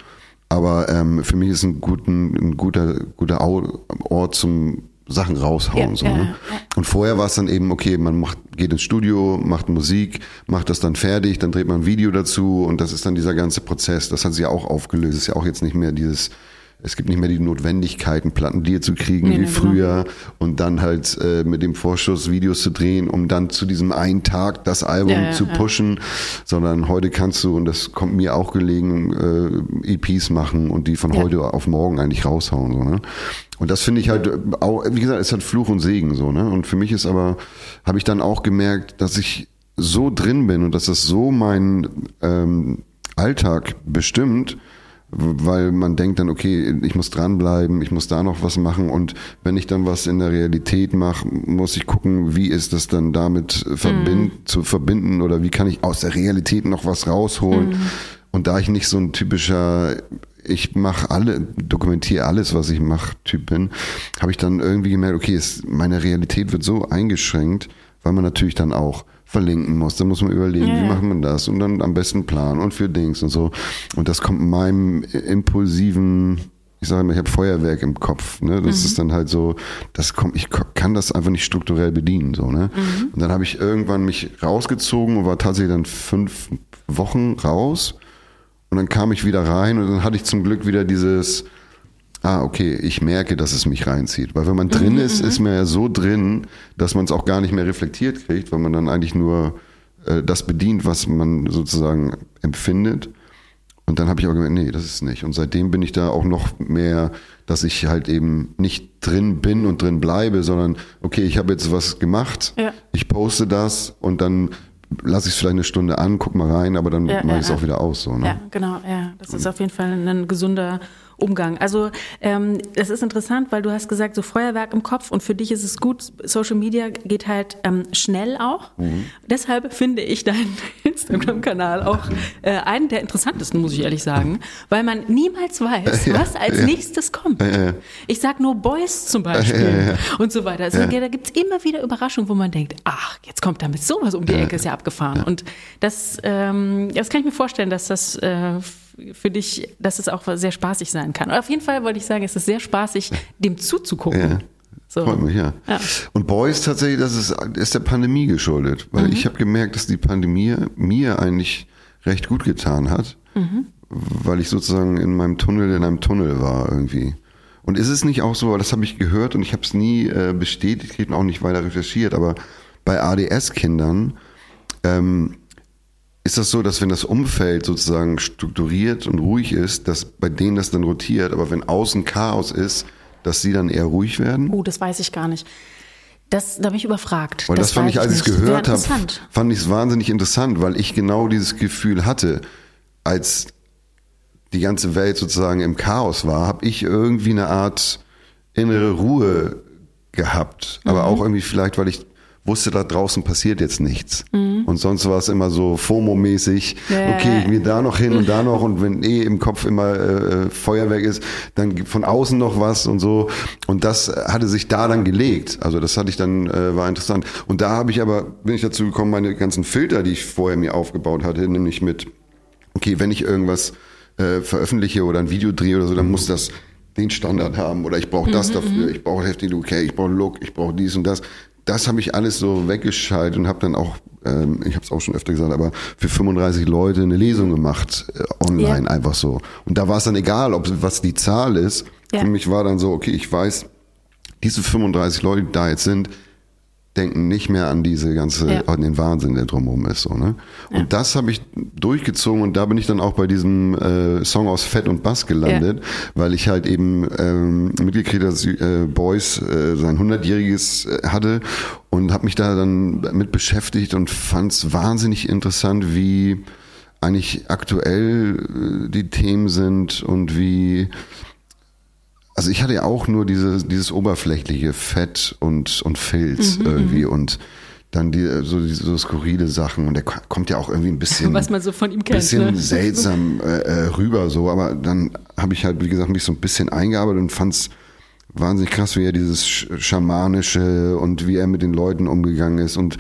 aber ähm, für mich ist ein, guten, ein guter, guter Ort zum Sachen raushauen. Ja, so, ne? ja. Und vorher war es dann eben, okay, man macht, geht ins Studio, macht Musik, macht das dann fertig, dann dreht man ein Video dazu und das ist dann dieser ganze Prozess. Das hat sich ja auch aufgelöst. Ist ja auch jetzt nicht mehr dieses, es gibt nicht mehr die Notwendigkeit, einen Plattendeal zu kriegen Nee, wie nee, genau. früher und dann halt äh, mit dem Vorschuss Videos zu drehen, um dann zu diesem einen Tag das Album Ja, ja, zu ja. pushen, sondern heute kannst du, und das kommt mir auch gelegen, äh, EPs machen und die von Ja. heute auf morgen eigentlich raushauen. So, ne? Und das finde ich halt auch, wie gesagt, es hat Fluch und Segen so, ne? Und für mich ist aber, habe ich dann auch gemerkt, dass ich so drin bin und dass das so meinen ähm, Alltag bestimmt, weil man denkt dann, okay, ich muss dranbleiben, ich muss da noch was machen und wenn ich dann was in der Realität mache, muss ich gucken, wie ist das dann damit verbind, mhm. zu verbinden oder wie kann ich aus der Realität noch was rausholen. Mhm. Und da ich nicht so ein typischer ich mache alle, dokumentiere alles, was ich mache, Typ bin, habe ich dann irgendwie gemerkt, okay, es, meine Realität wird so eingeschränkt, weil man natürlich dann auch verlinken muss. Da muss man überlegen, ja, wie macht man das und dann am besten planen und für Dings und so. Und das kommt meinem impulsiven, ich sage immer, ich habe Feuerwerk im Kopf. Ne? Das mhm. ist dann halt so, das kommt, ich kann das einfach nicht strukturell bedienen. So, ne? Mhm. Und dann habe ich irgendwann mich rausgezogen und war tatsächlich dann fünf Wochen raus. Und dann kam ich wieder rein und dann hatte ich zum Glück wieder dieses, ah, okay, ich merke, dass es mich reinzieht. Weil wenn man drin mhm, ist, mhm. ist man ja so drin, dass man es auch gar nicht mehr reflektiert kriegt, weil man dann eigentlich nur äh, das bedient, was man sozusagen empfindet. Und dann habe ich auch gemerkt, nee, das ist nicht. Und seitdem bin ich da auch noch mehr, dass ich halt eben nicht drin bin und drin bleibe, sondern okay, ich habe jetzt was gemacht, ja. ich poste das und dann lasse ich es vielleicht eine Stunde an, guck mal rein, aber dann ja, mache ich es ja, auch wieder aus. So, ne? Ja, genau, ja. Das ist auf jeden Fall ein gesunder Umgang. Also ähm, es ist interessant, weil du hast gesagt, so Feuerwerk im Kopf und für dich ist es gut, Social Media geht halt ähm, schnell auch. Mhm. Deshalb finde ich deinen [laughs] Instagram-Kanal auch äh, einen der interessantesten, muss ich ehrlich sagen, weil man niemals weiß, [laughs] ja, was als ja. nächstes kommt. Ja, ich sag nur Boys zum Beispiel und so weiter. Also da gibt es immer wieder Überraschungen, wo man denkt, ach, jetzt kommt damit sowas um die Ecke, ist ja abgefahren. Und das, ähm, das kann ich mir vorstellen, dass das äh, für dich, dass es auch sehr spaßig sein kann. auf jeden Fall wollte ich sagen, es ist sehr spaßig, dem zuzugucken. Ja. So. Freut mich, ja. ja. Und Boys tatsächlich, das ist, ist der Pandemie geschuldet, weil mhm. ich habe gemerkt, dass die Pandemie mir eigentlich recht gut getan hat, mhm. weil ich sozusagen in meinem Tunnel in einem Tunnel war irgendwie. Und ist es nicht auch so, das habe ich gehört und ich habe es nie äh, bestätigt und auch nicht weiter recherchiert, aber bei ADS-Kindern ähm, ist das so, dass wenn das Umfeld sozusagen strukturiert und ruhig ist, dass bei denen das dann rotiert, aber wenn außen Chaos ist, dass sie dann eher ruhig werden? Oh, das weiß ich gar nicht. Das, da bin ich überfragt. Weil das, das fand ich, als ich es gehört habe, fand ich es wahnsinnig interessant, weil ich genau dieses Gefühl hatte, als die ganze Welt sozusagen im Chaos war, habe ich irgendwie eine Art innere Ruhe gehabt. Aber mhm. auch irgendwie vielleicht, weil ich wusste, da draußen passiert jetzt nichts. Mhm. Und sonst war es immer so FOMO-mäßig, ja. okay, ich gehe da noch hin und da noch und wenn eh im Kopf immer äh, Feuerwerk ist, dann von außen noch was und so. Und das hatte sich da dann gelegt. Also das hatte ich dann, äh, war interessant. Und da habe ich aber, bin ich dazu gekommen, meine ganzen Filter, die ich vorher mir aufgebaut hatte, nämlich mit, okay, wenn ich irgendwas äh, veröffentliche oder ein Video drehe oder so, dann muss das den Standard haben oder ich brauche das mhm, dafür, mhm. ich brauche heftig okay, ich brauche Look, ich brauche dies und das das habe ich alles so weggeschaltet und habe dann auch, ähm, ich habe es auch schon öfter gesagt, aber für 35 Leute eine Lesung gemacht äh, online ja. einfach so. Und da war es dann egal, ob was die Zahl ist. Ja. Für mich war dann so, okay, ich weiß, diese 35 Leute, die da jetzt sind, denken nicht mehr an diese ganze, ja. an den Wahnsinn, der drumherum ist. So, ne? Und ja. das habe ich durchgezogen und da bin ich dann auch bei diesem äh, Song aus Fett und Bass gelandet, ja. weil ich halt eben ähm, mitgekriegt habe, dass äh, Boys äh, sein 100-jähriges äh, hatte und habe mich da dann mit beschäftigt und fand es wahnsinnig interessant, wie eigentlich aktuell äh, die Themen sind und wie also ich hatte ja auch nur diese, dieses oberflächliche Fett und, und Filz mhm, irgendwie mhm. und dann die, so, so skurrile Sachen und der kommt ja auch irgendwie ein bisschen, was man so von ihm kennt, bisschen ne? seltsam [laughs] äh, äh, rüber so, aber dann habe ich halt wie gesagt mich so ein bisschen eingearbeitet und fand's wahnsinnig krass, wie er dieses schamanische und wie er mit den Leuten umgegangen ist und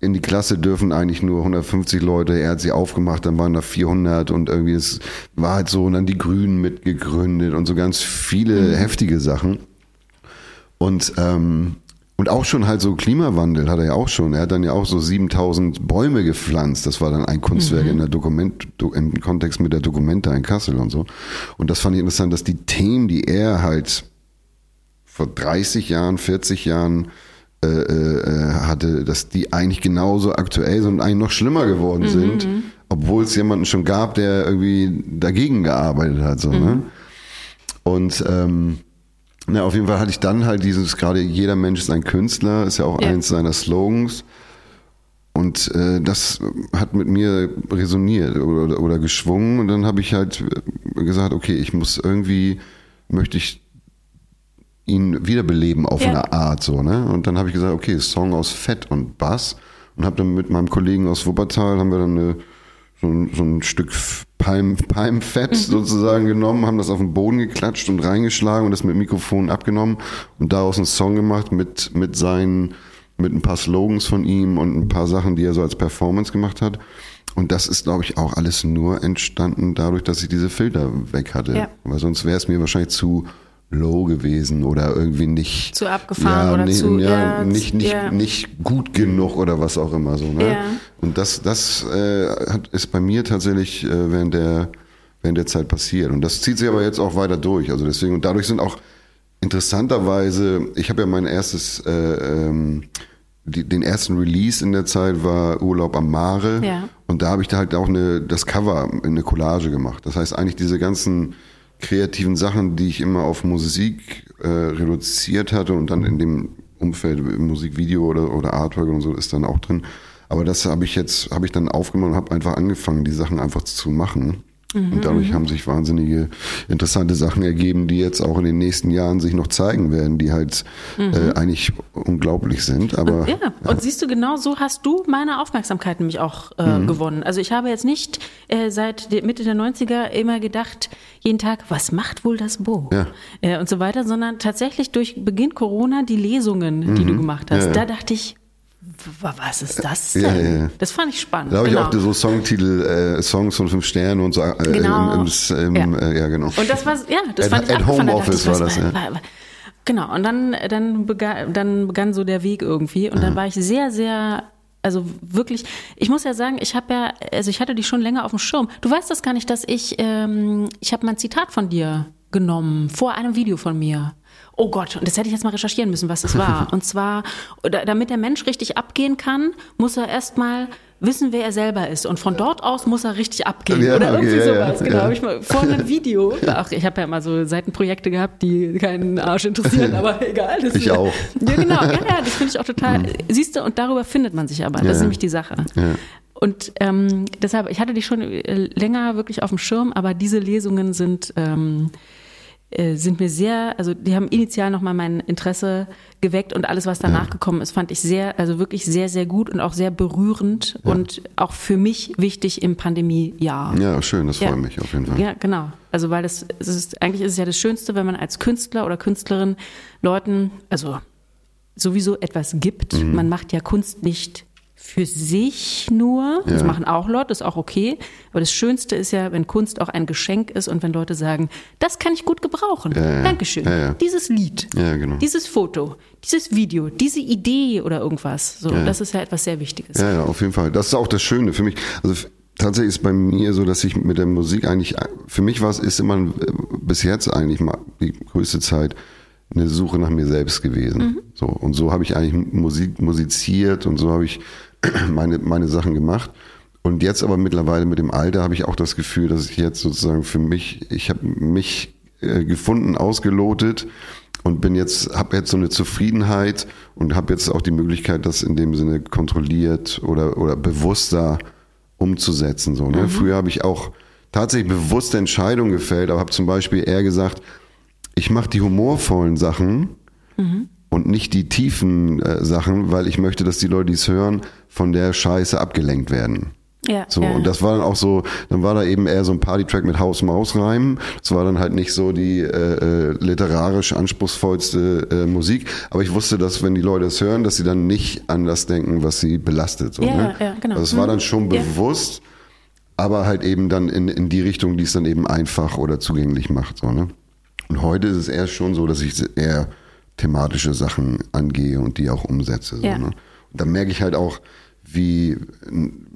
in die Klasse dürfen eigentlich nur 150 Leute. Er hat sie aufgemacht, dann waren da 400 und irgendwie es war halt so und dann die Grünen mitgegründet und so ganz viele mhm. heftige Sachen. Und ähm, und auch schon halt so Klimawandel hat er ja auch schon. Er hat dann ja auch so 7000 Bäume gepflanzt. Das war dann ein Kunstwerk mhm. in der Dokument, im Kontext mit der Dokumenta in Kassel und so. Und das fand ich interessant, dass die Themen, die er halt vor 30 Jahren, 40 Jahren äh, äh, hatte, dass die eigentlich genauso aktuell sind und eigentlich noch schlimmer geworden mhm. sind, mhm. obwohl es jemanden schon gab, der irgendwie dagegen gearbeitet hat. So, ne? mhm. ne? Und ähm, na, auf jeden Fall hatte ich dann halt dieses, gerade jeder Mensch ist ein Künstler, ist ja auch ja. eins seiner Slogans. Und äh, das hat mit mir resoniert oder, oder geschwungen. Und dann habe ich halt gesagt, okay, ich muss irgendwie, möchte ich ihn wiederbeleben auf Ja. eine Art so, ne? Und dann habe ich gesagt, okay, Song aus Fett und Bass und habe dann mit meinem Kollegen aus Wuppertal haben wir dann eine, so, ein, so ein Stück Palm, Palmfett sozusagen genommen, haben das auf den Boden geklatscht und reingeschlagen und das mit Mikrofon abgenommen und daraus einen Song gemacht mit mit seinen mit ein paar Slogans von ihm und ein paar Sachen, die er so als Performance gemacht hat. Und das ist, glaube ich, auch alles nur entstanden dadurch, dass ich diese Filter weg hatte. Ja. Weil sonst wäre es mir wahrscheinlich zu low gewesen oder irgendwie nicht Zu abgefahren oder nicht, zu- ja, ja, nicht nicht ja. nicht gut genug oder was auch immer so ne? Ja. und das das äh, hat, ist bei mir tatsächlich äh, während der während der Zeit passiert und das zieht sich aber jetzt auch weiter durch also deswegen und dadurch sind auch interessanterweise ich habe ja mein erstes äh, ähm, die, den ersten Release in der Zeit war Urlaub am Mare Ja. und da habe ich da halt auch eine, das Cover in eine Collage gemacht. Das heißt eigentlich diese ganzen kreativen Sachen, die ich immer auf Musik äh, reduziert hatte und dann in dem Umfeld im Musikvideo oder, oder Artwork und so ist dann auch drin. Aber das habe ich jetzt, habe ich dann aufgenommen und habe einfach angefangen, die Sachen einfach zu machen. Und dadurch haben sich wahnsinnige interessante Sachen ergeben, die jetzt auch in den nächsten Jahren sich noch zeigen werden, die halt äh, eigentlich unglaublich sind. Aber Ja, und siehst du, genau so hast du meine Aufmerksamkeit nämlich auch äh, Mhm. gewonnen. Also ich habe jetzt nicht äh, seit Mitte der 90er immer gedacht, jeden Tag, was macht wohl das Bo? Ja. Äh, und so weiter, sondern tatsächlich durch Beginn Corona die Lesungen, die du gemacht hast. Mhm. Ja, ja. Da dachte ich, was ist das Ja, denn? ja, ja. Das fand ich spannend. Da habe genau. ich auch so Songtitel, äh, Songs von fünf Sternen und so. Äh, Genau. Im, im, im, Ja. Äh, ja, genau. Und das war, ja, das At- fand ich at Home dachte Office war das, ja. war- war- Genau, und dann, dann, begann, dann begann so der Weg irgendwie. Und dann war ich sehr, sehr, also wirklich, ich muss ja sagen, ich habe ja, also ich hatte dich schon länger auf dem Schirm. Du weißt das gar nicht, dass ich, ähm, ich habe mal ein Zitat von dir genommen, vor einem Video von mir. Oh Gott, und das hätte ich jetzt mal recherchieren müssen, was das war. [laughs] Und zwar, da- damit der Mensch richtig abgehen kann, muss er erstmal wissen, wer er selber ist. Und von dort aus muss er richtig abgehen. Ja, Oder okay, irgendwie ja, sowas. Genau, ja. habe ich mal vor einem Video. [laughs] Ach, ich habe ja immer so Seitenprojekte gehabt, die keinen Arsch interessieren, [laughs] aber egal. Das Ich auch. Ja, genau. Ja, ja, das finde ich auch total. Siehst du, und darüber findet man sich aber. Das ist nämlich die Sache. Und ähm, deshalb, ich hatte dich schon äh, länger wirklich auf dem Schirm, aber diese Lesungen sind ähm, äh, sind mir sehr, also die haben initial nochmal mein Interesse geweckt und alles, was danach gekommen ist, fand ich sehr, also wirklich sehr, sehr gut und auch sehr berührend und auch für mich wichtig im Pandemiejahr. Ja, schön, das freut Ja. mich auf jeden Fall. Ja, genau. Also weil das, es ist, eigentlich ist es ja das Schönste, wenn man als Künstler oder Künstlerin Leuten, also sowieso etwas gibt. Mhm. Man macht ja Kunst nicht für sich nur. Das Ja. machen auch Leute, das ist auch okay. Aber das Schönste ist ja, wenn Kunst auch ein Geschenk ist und wenn Leute sagen, das kann ich gut gebrauchen. ja. Dankeschön. Ja, ja. Dieses Lied, genau. dieses Foto, dieses Video, diese Idee oder irgendwas. So, das ist ja etwas sehr Wichtiges. Ja, ja, auf jeden Fall. Das ist auch das Schöne für mich. Also tatsächlich ist bei mir so, dass ich mit der Musik eigentlich, für mich war es, ist immer äh, bis jetzt eigentlich mal die größte Zeit eine Suche nach mir selbst gewesen. So und so habe ich eigentlich Musik musiziert und so habe ich [clears throat] meine meine Sachen gemacht. Und jetzt aber mittlerweile mit dem Alter habe ich auch das Gefühl, dass ich jetzt sozusagen für mich, ich habe mich äh, gefunden, ausgelotet und bin jetzt, habe jetzt so eine Zufriedenheit und habe jetzt auch die Möglichkeit, das in dem Sinne kontrolliert oder, oder bewusster umzusetzen. So, ne? Früher habe ich auch tatsächlich bewusste Entscheidungen gefällt, aber habe zum Beispiel eher gesagt, ich mache die humorvollen Sachen und nicht die tiefen äh, Sachen, weil ich möchte, dass die Leute, die es hören, von der Scheiße abgelenkt werden. Ja, So, ja, und das war dann auch so, dann war da eben eher so ein Party-Track mit Haus-Maus-Reimen. Das war dann halt nicht so die äh, äh, literarisch anspruchsvollste äh, Musik. Aber ich wusste, dass wenn die Leute es hören, dass sie dann nicht an das denken, was sie belastet. So, Ja, ne? ja, genau. Also es war Mhm. dann schon Ja. bewusst, aber halt eben dann in, in die Richtung, die es dann eben einfach oder zugänglich macht. So, ne? Und heute ist es eher schon so, dass ich eher thematische Sachen angehe und die auch umsetze. So, Ja. ne? Und da merke ich halt auch, wie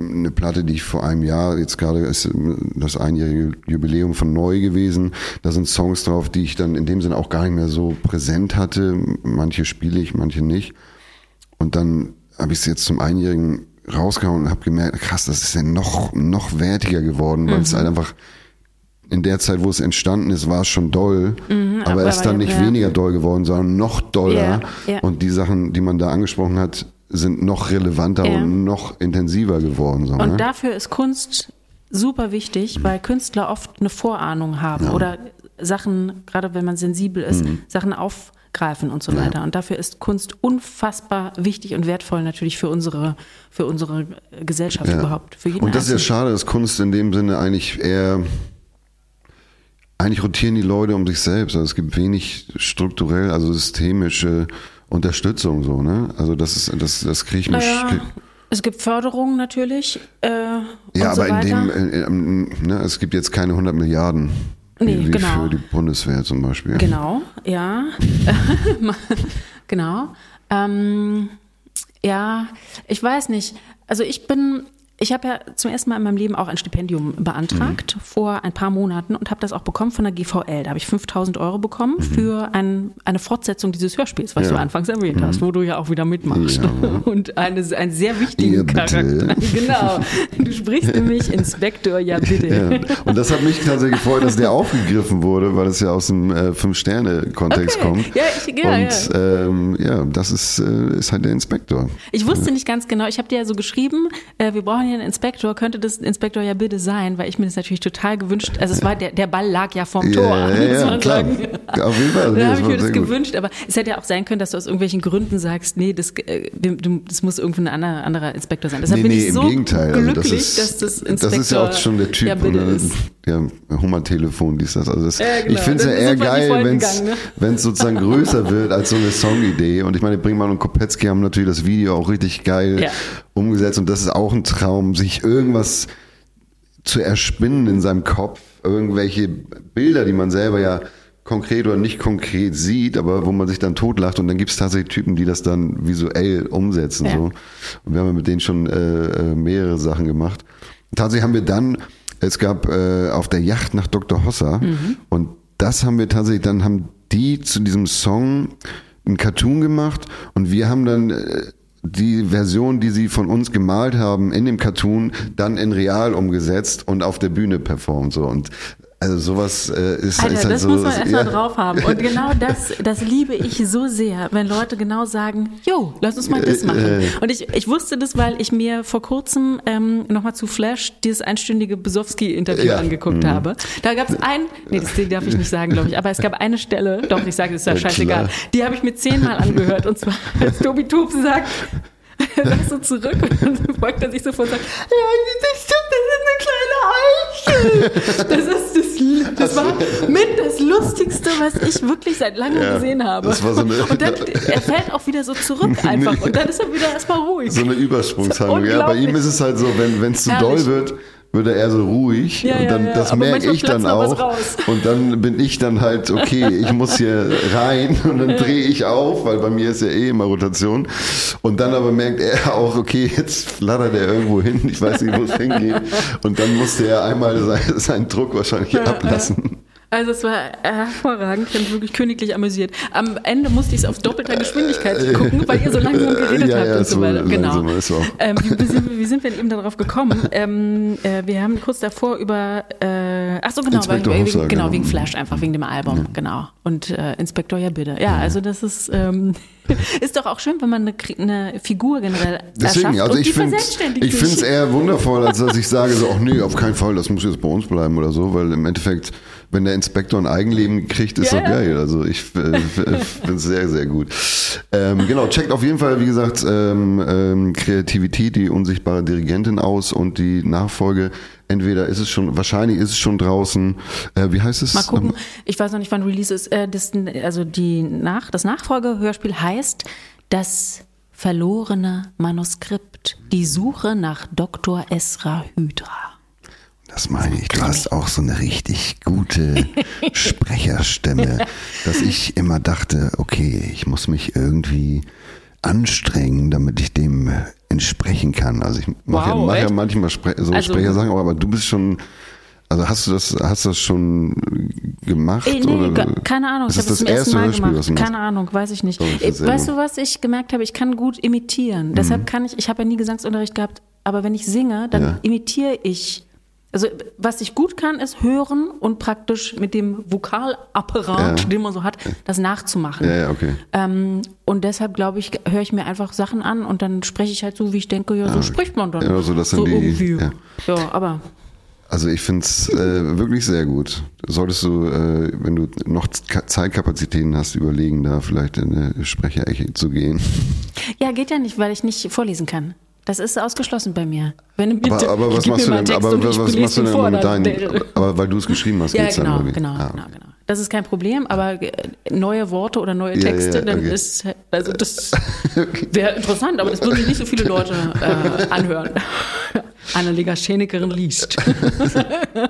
eine Platte, die ich vor einem Jahr, jetzt gerade ist das einjährige Jubiläum von Neu gewesen, da sind Songs drauf, die ich dann in dem Sinne auch gar nicht mehr so präsent hatte. Manche spiele ich, manche nicht. Und dann habe ich es jetzt zum Einjährigen rausgehauen und habe gemerkt, krass, das ist ja noch, noch wertiger geworden, weil es halt einfach in der Zeit, wo es entstanden ist, war es schon doll, aber Mhm, aber es ist dann nicht ja. weniger doll geworden, sondern noch doller. Ja, ja. Und die Sachen, die man da angesprochen hat, sind noch relevanter Ja. und noch intensiver geworden. So, Und ne? dafür ist Kunst super wichtig, weil Künstler oft eine Vorahnung haben oder Sachen, gerade wenn man sensibel ist, Sachen aufgreifen und so weiter. Und dafür ist Kunst unfassbar wichtig und wertvoll natürlich für unsere, für unsere Gesellschaft Ja. überhaupt. Für jeden Und das ist ja Einzelnen. schade, dass Kunst in dem Sinne eigentlich eher, eigentlich rotieren die Leute um sich selbst. Also es gibt wenig strukturell, also systemische Unterstützung so, ne? Also das ist, das, das kriege ich mir. Naja, es gibt Förderung natürlich. Äh, Ja, und so aber in dem, äh, äh, ne, es gibt jetzt keine 100 Milliarden. Nee, wie genau. für die Bundeswehr zum Beispiel. Genau, ja. [laughs] genau. Ähm, ja, ich weiß nicht. Also ich bin, ich habe ja zum ersten Mal in meinem Leben auch ein Stipendium beantragt vor ein paar Monaten und habe das auch bekommen von der GVL. Da habe ich 5000 Euro bekommen für ein, eine Fortsetzung dieses Hörspiels, was Ja. du anfangs erwähnt hast, wo du ja auch wieder mitmachst. Ja. [laughs] Und eine, einen sehr wichtigen Ja. Charakter. [laughs] Genau. Du sprichst nämlich Inspektor, ja bitte. Ja. Und das hat mich tatsächlich gefreut, dass der aufgegriffen wurde, weil es ja aus dem äh, Fünf-Sterne-Kontext Okay. kommt. Ja, ich- ja, Und ähm, ja, das ist, äh, ist halt der Inspektor. Ich wusste nicht ganz genau, ich habe dir ja so geschrieben, äh, wir brauchen hier einen Inspektor, könnte das Inspektor ja bitte sein, weil ich mir das natürlich total gewünscht, also es war, der, der Ball lag ja vorm Tor, Ja, ja, klar. Auf jeden Fall. Da habe ich mir das sehr gut. gewünscht, aber es hätte ja auch sein können, dass du aus irgendwelchen Gründen sagst, nee, das, äh, das muss irgendein anderer, anderer Inspektor sein. Deshalb Nee, bin nee, ich so im Gegenteil. Also glücklich, das ist, dass das Inspektor das ist ja auch schon der Typ. ja, ist. ja, Hummer-Telefon, dies, das. Also das Ja, genau. Ich finde es ja eher geil, wenn es ne? sozusagen größer wird als so eine Songidee. Und ich meine, Bringmann und Kopetzky haben natürlich das Video auch richtig geil Ja. Umgesetzt. Und das ist auch ein Traum, sich irgendwas zu erspinnen in seinem Kopf. Irgendwelche Bilder, die man selber ja konkret oder nicht konkret sieht, aber wo man sich dann totlacht und dann gibt es tatsächlich Typen, die das dann visuell umsetzen. Ja. So. Und wir haben mit denen schon äh, äh, mehrere Sachen gemacht. Tatsächlich haben wir dann, es gab äh, auf der Yacht nach Dr. Hossa und das haben wir tatsächlich, dann haben die zu diesem Song einen Cartoon gemacht und wir haben dann äh, die Version, die sie von uns gemalt haben in dem Cartoon, dann in real umgesetzt und auf der Bühne performt. So. Und also sowas äh, ist, Alter, ist halt das so. muss man erstmal ja. drauf haben. Und genau das, das liebe ich so sehr, wenn Leute genau sagen, jo, lass uns mal das Äh, machen. äh. Und ich, ich wusste das, weil ich mir vor kurzem ähm, nochmal zu Flash dieses einstündige Besowski-Interview Ja. angeguckt Mhm. habe. Da gab es ein, nee, das darf ich nicht sagen, glaube ich, aber es gab eine Stelle, doch, ich sage, das ist ja scheißegal, klar. die habe ich mir zehnmal angehört. Und zwar, als Tobi Toop sagt, er sagt so zurück und dann beugt er sich sofort und sagt, ja, das stimmt, das ist eine kleine Eichel. Das ist das, das war mit das Lustigste, was ich wirklich seit langem Ja, gesehen habe. das war so eine- und dann, er fällt auch wieder so zurück [laughs] einfach und dann ist er wieder erstmal ruhig. So eine Übersprungshandlung. Ja, bei ihm ist es halt so, wenn es zu doll wird, wird er eher so ruhig. Ja, und ja, dann, ja. das Aber merke ich dann auch. Und dann bin ich dann halt, okay, ich muss hier rein [laughs] und dann drehe ich auf, weil bei mir ist ja eh immer Rotation. Und dann aber merkt er auch, okay, jetzt flattert er irgendwo hin, ich weiß nicht, wo es hingeht. Und dann musste er einmal sein- seinen Druck wahrscheinlich ablassen. Also es war hervorragend, ich habe mich wirklich königlich amüsiert. Am Ende musste ich es auf doppelter Geschwindigkeit gucken, weil ihr so langsam geredet Ja, habt ja, und so weiter. Genau. Ähm, wie, sind, wir- wie sind wir denn eben darauf gekommen? [laughs] Ähm, äh, wir haben kurz davor über, äh, ach so genau, Inspektor wegen, genau, genau. wegen Flash einfach, wegen dem Album, genau. Und äh, Inspektor ja bitte. Ja, also das ist, ähm, [laughs] ist doch auch schön, wenn man eine, eine Figur generell Deswegen, erschafft also und ich finde ich finde es eher wundervoll, als dass ich sage so, ach nee, auf keinen Fall, das muss jetzt bei uns bleiben oder so, weil im Endeffekt, wenn der Inspektor ein Eigenleben kriegt, ist Ja, doch geil. Also ich äh, [laughs] finde es sehr, sehr gut. Ähm, genau, checkt auf jeden Fall, wie gesagt, ähm, ähm, Kreativität, die unsichtbare Dirigentin aus und die Nachfolge. Entweder ist es schon, wahrscheinlich ist es schon draußen. Äh, wie heißt es? Mal gucken. Ich weiß noch nicht, wann Release ist. Äh, das, also die nach, das Nachfolgehörspiel heißt Das verlorene Manuskript. Die Suche nach Dr. Esra Hydra. Das meine ich. Du hast auch so eine richtig gute [laughs] Sprecherstimme, dass ich immer dachte, okay, ich muss mich irgendwie anstrengen, damit ich dem entsprechen kann. Also ich mache ja, Wow, mach ja manchmal Spre so Also- Sprechersachen, aber du bist schon, also hast du das, hast du das schon gemacht? Äh, nee, oder? keine Ahnung. Ist Ich habe das das erste Mal Hörspiel, gemacht. Keine Ahnung, weiß ich nicht. Oh, das Äh, weißt du, was ich gemerkt habe? Ich kann gut imitieren. Deshalb kann ich, ich habe ja nie Gesangsunterricht gehabt, aber wenn ich singe, dann Mhm. Ja. imitiere ich. Also was ich gut kann, ist hören und praktisch mit dem Vokalapparat, Ja. den man so hat, das nachzumachen. Ja, ja, okay. Ähm, und deshalb glaube ich, höre ich mir einfach Sachen an und dann spreche ich halt so, wie ich denke, ja, so spricht man dann. Ja, so das sind die- irgendwie. ja. Ja. aber Also ich finde es äh, wirklich sehr gut. Solltest du, äh, wenn du noch Zeitkapazitäten hast, überlegen, da vielleicht in eine Sprecherecke zu gehen. Ja, geht ja nicht, weil ich nicht vorlesen kann. Das ist ausgeschlossen bei mir. Wenn du aber, aber was machst du denn? Aber was machst du denn mit deinen? Aber weil du es geschrieben hast, ja, geht's genau, dann genau, ah. genau, genau. Das ist kein Problem, aber äh, neue Worte oder neue Texte, ja, ja, okay. dann ist also das [laughs] wäre interessant, aber das würden sich nicht so viele Leute äh, anhören. [laughs] Anneliga Schenikerin liest. Nein, [laughs]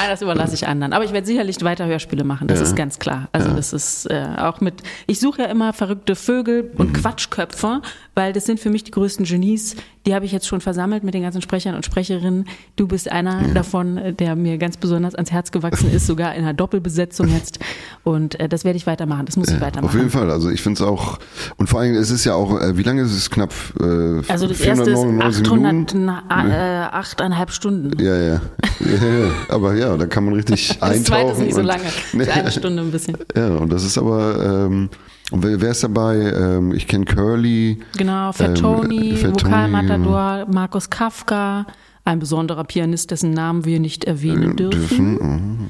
[laughs] das überlasse ich anderen. Aber ich werde sicherlich weiter Hörspiele machen, das ja. ist ganz klar. Also ja. das ist äh, auch mit, ich suche ja immer verrückte Vögel und mhm. Quatschköpfe, weil das sind für mich die größten Genies. Die habe ich jetzt schon versammelt mit den ganzen Sprechern und Sprecherinnen. Du bist einer davon, der mir ganz besonders ans Herz gewachsen ist, sogar in einer Doppelbesetzung jetzt. Und äh, das werde ich weitermachen, das muss ich weitermachen. Auf jeden Fall, also ich finde es auch, und vor allem, es ist ja auch, äh, wie lange ist es? Knapp äh, Also das erste ist 800, na, äh, achteinhalb Stunden. Ja, ja, ja, ja. Aber ja, da kann man richtig das [laughs] eintauchen. Das zweite ist nicht so lange, eine Stunde ein bisschen. [laughs] Ja, und das ist aber... Ähm, wer, wer ist dabei? Ähm, ich kenne Curly. Genau, Fettoni, ähm, Vokalmatador, Markus Kafka, ein besonderer Pianist, dessen Namen wir nicht erwähnen dürfen. dürfen. Mhm.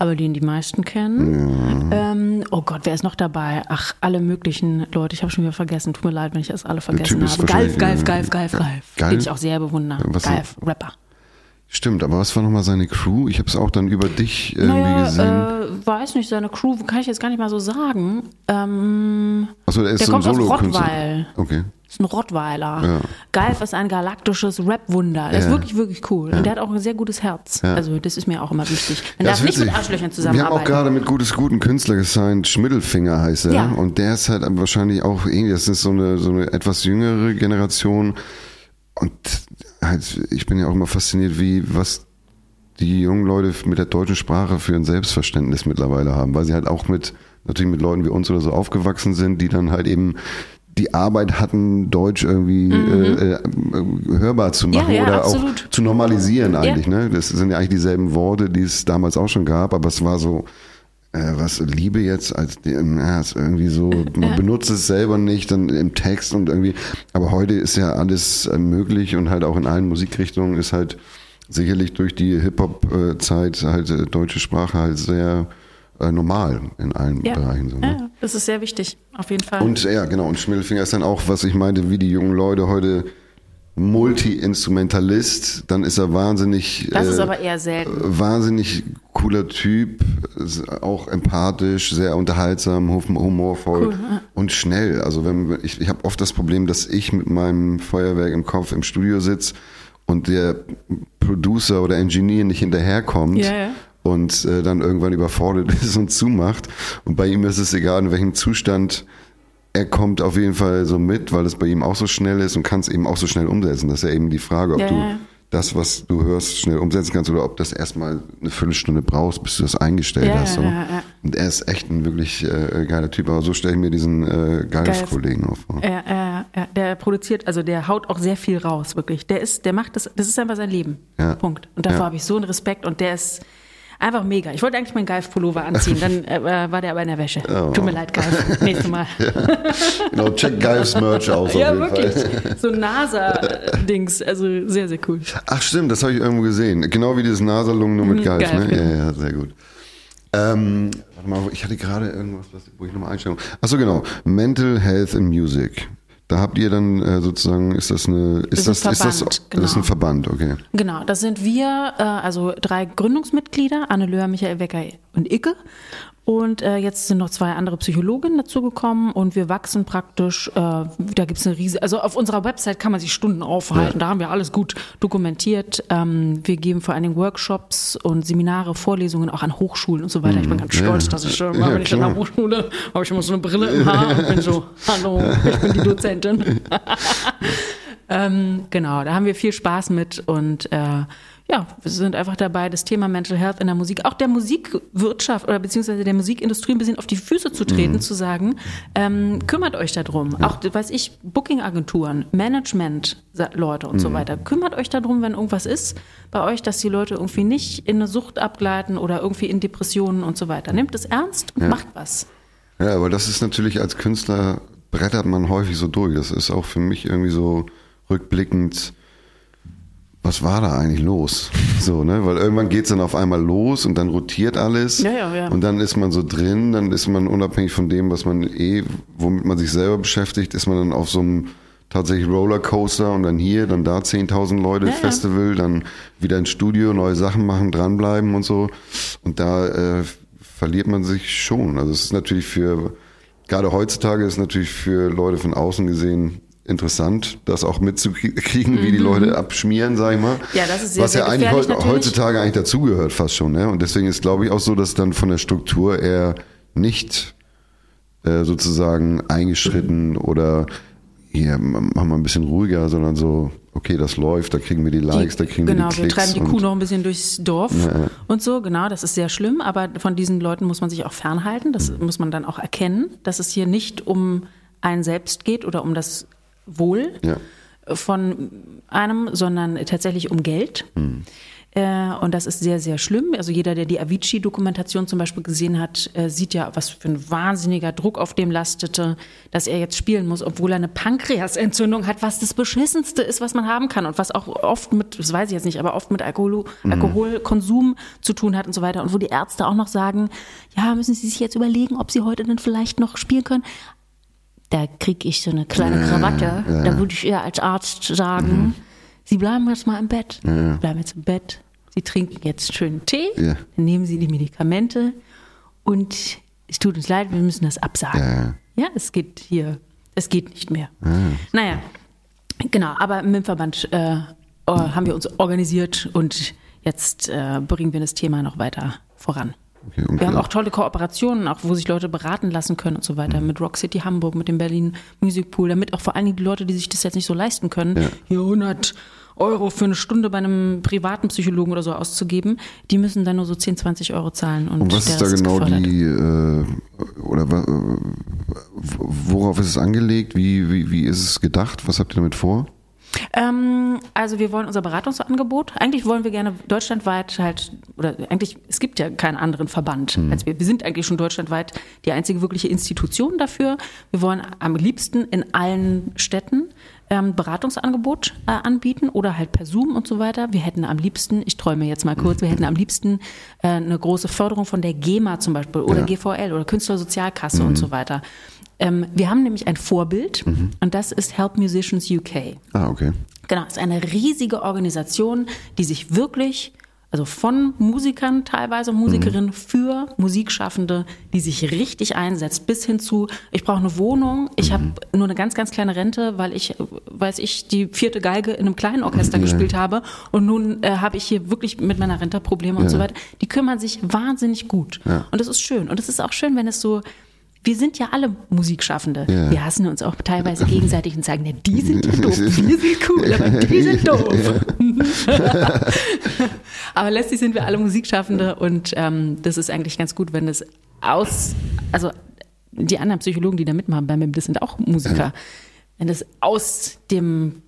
Aber den die meisten kennen. Ja. Ähm, oh Gott, wer ist noch dabei? Ach, alle möglichen Leute. Ich habe schon wieder vergessen. Tut mir leid, wenn ich das alle vergessen habe. Galf, Galf, Galf, Galf, Galf. Den ich auch sehr bewundere. Galf, Rapper. Stimmt, aber was war nochmal seine Crew? Ich habe es auch dann über dich irgendwie naja, gesehen. Äh, weiß nicht, seine Crew kann ich jetzt gar nicht mal so sagen. Ähm, Achso, der ist der so kommt ein aus Rottweil. Okay. Ist ein Rottweiler. Ja. Galf ist ein galaktisches Rap-Wunder. Der ja. ist wirklich, wirklich cool. Ja. Und der hat auch ein sehr gutes Herz. Ja. Also das ist mir auch immer wichtig. Man darf nicht mit Arschlöchern zusammenarbeiten. Wir haben auch gerade mit gutes, guten Künstler gesigned. Schmiddelfinger heißt er. Und der ist halt wahrscheinlich auch irgendwie, das ist so eine, so eine etwas jüngere Generation. Und halt, ich bin ja auch immer fasziniert, wie, was die jungen Leute mit der deutschen Sprache für ein Selbstverständnis mittlerweile haben, weil sie halt auch mit, natürlich mit Leuten wie uns oder so aufgewachsen sind, die dann halt eben die Arbeit hatten, Deutsch irgendwie mhm. äh, äh, hörbar zu machen ja, ja, oder absolut. auch zu normalisieren eigentlich. Ja. Ne? Das sind ja eigentlich dieselben Worte, die es damals auch schon gab, aber es war so, äh, was Liebe jetzt als ja, ist irgendwie so, man benutzt es selber nicht dann im Text und irgendwie, aber heute ist ja alles äh, möglich und halt auch in allen Musikrichtungen ist halt sicherlich durch die Hip-Hop-Zeit halt äh, deutsche Sprache halt sehr äh, normal in allen ja. Bereichen. So, ne? Ja, das ist sehr wichtig, auf jeden Fall. Und ja, genau, und Schmiddelfinger ist dann auch, was ich meinte, wie die jungen Leute heute Multi-Instrumentalist, dann ist er wahnsinnig. Das ist äh, aber eher selten. Wahnsinnig cooler Typ, auch empathisch, sehr unterhaltsam, humorvoll cool, und schnell. Also wenn ich, ich habe oft das Problem, dass ich mit meinem Feuerwerk im Kopf im Studio sitze und der Producer oder Engineer nicht hinterherkommt ja, ja. und äh, dann irgendwann überfordert [laughs] ist und zumacht. Und bei ihm ist es egal, in welchem Zustand er kommt auf jeden Fall so mit, weil es bei ihm auch so schnell ist und kann es eben auch so schnell umsetzen. Das ist ja eben die Frage, ob ja, du das, was du hörst, schnell umsetzen kannst oder ob das erstmal eine Viertelstunde brauchst, bis du das eingestellt ja, hast. Ja, und er ist echt ein wirklich äh, geiler Typ, aber so stelle ich mir diesen äh, Geils-Kollegen auf. Ja, ja, ja, der produziert, also der haut auch sehr viel raus, wirklich. Der ist, der macht das, das ist einfach sein Leben. Punkt. Und davor habe ich so einen Respekt und der ist Einfach mega. Ich wollte eigentlich meinen Geif-Pullover anziehen, dann äh, war der aber in der Wäsche. Oh. Tut mir leid, Geif. [laughs] Nächstes Mal. ja. Genau, check Geifs Merch aus. ja, wirklich. Fall. So NASA-Dings. Also sehr, sehr cool. Ach, stimmt, das habe ich irgendwo gesehen. Genau wie dieses NASA-Lung nur mit mhm, Geif. Geif ne? ja, ja, sehr gut. Ähm, warte mal, ich hatte gerade irgendwas, wo ich nochmal einstellen. Achso, genau. Mental Health in Music. Da habt ihr dann äh, sozusagen, ist das eine, ist das, das, ist, das, genau. das ist ein Verband, okay. Genau, das sind wir, äh, also drei Gründungsmitglieder, Anne Löhr, Michael Wecker und Icke. Und äh, jetzt sind noch zwei andere Psychologinnen dazugekommen und wir wachsen praktisch. Äh, da gibt es eine riesige, also auf unserer Website kann man sich Stunden aufhalten. Ja. Da haben wir alles gut dokumentiert. Ähm, wir geben vor allen Dingen Workshops und Seminare, Vorlesungen auch an Hochschulen und so weiter. Ich bin ganz stolz, ja. dass ich äh, mal, wenn ich in der Hochschule habe ich immer so eine Brille im Haar und bin so, [laughs] hallo, ich bin die Dozentin. [laughs] [laughs] ähm, genau, da haben wir viel Spaß mit und äh, ja, wir sind einfach dabei, das Thema Mental Health in der Musik, auch der Musikwirtschaft oder beziehungsweise der Musikindustrie ein bisschen auf die Füße zu treten, mhm. zu sagen, ähm, kümmert euch darum. Ja. Auch, weiß ich, Booking-Agenturen, Management-Leute und mhm. so weiter. Kümmert euch darum, wenn irgendwas ist bei euch, dass die Leute irgendwie nicht in eine Sucht abgleiten oder irgendwie in Depressionen und so weiter. Nehmt es ernst und ja. macht was. Ja, aber das ist natürlich als Künstler brettert man häufig so durch. Das ist auch für mich irgendwie so rückblickend was war da eigentlich los? So, ne? Weil irgendwann geht's dann auf einmal los und dann rotiert alles. Ja, ja, ja. Und dann ist man so drin, dann ist man unabhängig von dem, was man eh, womit man sich selber beschäftigt, ist man dann auf so einem tatsächlich Rollercoaster und dann hier, dann da 10.000 Leute Ja. Festival, dann wieder ins Studio, neue Sachen machen, dranbleiben und so. Und da äh, verliert man sich schon. Also es ist natürlich für, gerade heutzutage ist natürlich für Leute von außen gesehen interessant, das auch mitzukriegen, wie die Leute abschmieren, sag ich mal. Mhm. Ja, das ist sehr, Was ja sehr eigentlich heu- natürlich. heutzutage eigentlich dazugehört fast schon. Ne? Und deswegen ist, glaube ich, auch so, dass dann von der Struktur eher nicht äh, sozusagen eingeschritten oder hier machen wir ein bisschen ruhiger, sondern so, okay, das läuft, da kriegen wir die Likes, da kriegen genau, wir die wir Klicks. treiben die Kuh noch ein bisschen durchs Dorf Ja, ja. und so, genau, das ist sehr schlimm, aber von diesen Leuten muss man sich auch fernhalten, das Mhm. muss man dann auch erkennen, dass es hier nicht um einen selbst geht oder um das Wohl Ja. von einem, sondern tatsächlich um Geld. Mhm. Äh, und das ist sehr, sehr schlimm. Also jeder, der die Avicii-Dokumentation zum Beispiel gesehen hat, äh, sieht ja, was für ein wahnsinniger Druck auf dem lastete, dass er jetzt spielen muss, obwohl er eine Pankreasentzündung hat, was das Beschissenste ist, was man haben kann und was auch oft mit, das weiß ich jetzt nicht, aber oft mit Alkohol, Alkoholkonsum zu tun hat und so weiter. Und wo die Ärzte auch noch sagen, ja, müssen Sie sich jetzt überlegen, ob Sie heute denn vielleicht noch spielen können. Da kriege ich so eine kleine Krawatte. Da würde ich eher als Arzt sagen, Sie bleiben jetzt mal im Bett. Sie bleiben jetzt im Bett. Sie trinken jetzt schönen Tee. Ja. Dann nehmen Sie die Medikamente. Und es tut uns leid, wir müssen das absagen. Ja, ja. Ja, es geht hier, es geht nicht mehr. Naja, genau, aber im Verband äh, haben wir uns organisiert und jetzt äh, bringen wir das Thema noch weiter voran. Okay, Wir haben auch tolle Kooperationen, auch wo sich Leute beraten lassen können und so weiter, mit Rock City Hamburg, mit dem Berlin Music Pool, damit auch vor allen Dingen die Leute, die sich das jetzt nicht so leisten können, Ja. hier 100 Euro für eine Stunde bei einem privaten Psychologen oder so auszugeben, die müssen dann nur so 10, 20 Euro zahlen. Und, Und was ist da Rest genau gefördert. die, äh, oder äh, worauf ist es angelegt? Wie, wie, wie ist es gedacht? Was habt ihr damit vor? Ähm, also wir wollen unser Beratungsangebot, eigentlich wollen wir gerne deutschlandweit halt, oder eigentlich, es gibt ja keinen anderen Verband als wir. Wir sind eigentlich schon deutschlandweit die einzige wirkliche Institution dafür. Wir wollen am liebsten in allen Städten ähm, Beratungsangebot äh, anbieten oder halt per Zoom und so weiter. Wir hätten am liebsten, ich träume jetzt mal kurz, wir hätten am liebsten äh, eine große Förderung von der GEMA zum Beispiel oder Ja. GVL oder Künstlersozialkasse und so weiter. Ähm, wir haben nämlich ein Vorbild und das ist Help Musicians UK. Ah, okay. Genau, es ist eine riesige Organisation, die sich wirklich, also von Musikern teilweise, Musikerinnen für Musikschaffende, die sich richtig einsetzt, bis hin zu, ich brauche eine Wohnung, ich habe nur eine ganz, ganz kleine Rente, weil ich, weiß ich, die vierte Geige in einem kleinen Orchester gespielt habe und nun äh, habe ich hier wirklich mit meiner Rente Probleme und so weiter. Die kümmern sich wahnsinnig gut. Ja. Und das ist schön. Und es ist auch schön, wenn es so wir sind ja alle Musikschaffende. Ja. Wir hassen uns auch teilweise gegenseitig und sagen, ne, die sind ja [laughs] doof, wir sind cool, aber die sind doof. [laughs] aber letztlich sind wir alle Musikschaffende und ähm, das ist eigentlich ganz gut, wenn es aus, also die anderen Psychologen, die da mitmachen bei mir, das sind auch Musiker, wenn das aus dem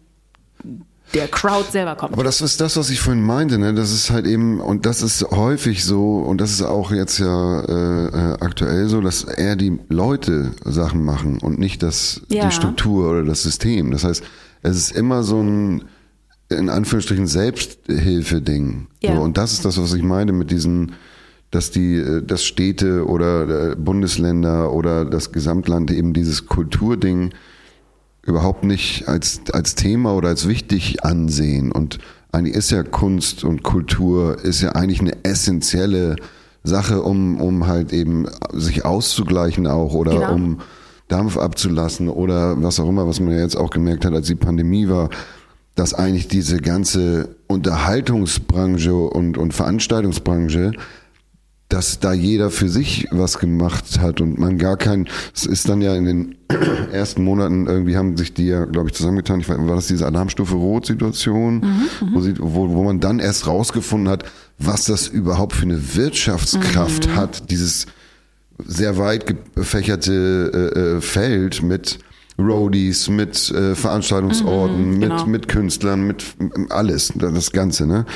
der Crowd selber kommt. Aber das ist das, was ich vorhin meinte, ne? Das ist halt eben, und das ist häufig so, und das ist auch jetzt ja äh, äh, aktuell so, dass eher die Leute Sachen machen und nicht das, Ja. die Struktur oder das System. Das heißt, es ist immer so ein, in Anführungsstrichen, Selbsthilfe-Ding. Ja. So, und das ist das, was ich meine mit diesen, dass die, äh, dass Städte oder äh, Bundesländer oder das Gesamtland eben dieses Kulturding überhaupt nicht als, als Thema oder als wichtig ansehen. Und eigentlich ist ja Kunst und Kultur ist ja eigentlich eine essentielle Sache, um, um halt eben sich auszugleichen auch oder Genau. um Dampf abzulassen oder was auch immer, was man ja jetzt auch gemerkt hat, als die Pandemie war, dass eigentlich diese ganze Unterhaltungsbranche und, und Veranstaltungsbranche dass da jeder für sich was gemacht hat und man gar kein, es ist dann ja in den [clears throat] ersten Monaten irgendwie haben sich die ja, glaube ich, zusammengetan. Ich weiß, war das diese Alarmstufe Rot-Situation, wo, sie, wo, wo man dann erst rausgefunden hat, was das überhaupt für eine Wirtschaftskraft hat, dieses sehr weit gefächerte äh, äh, Feld mit Roadies, mit äh, Veranstaltungsorten, genau. mit, mit Künstlern, mit alles, das Ganze, ne?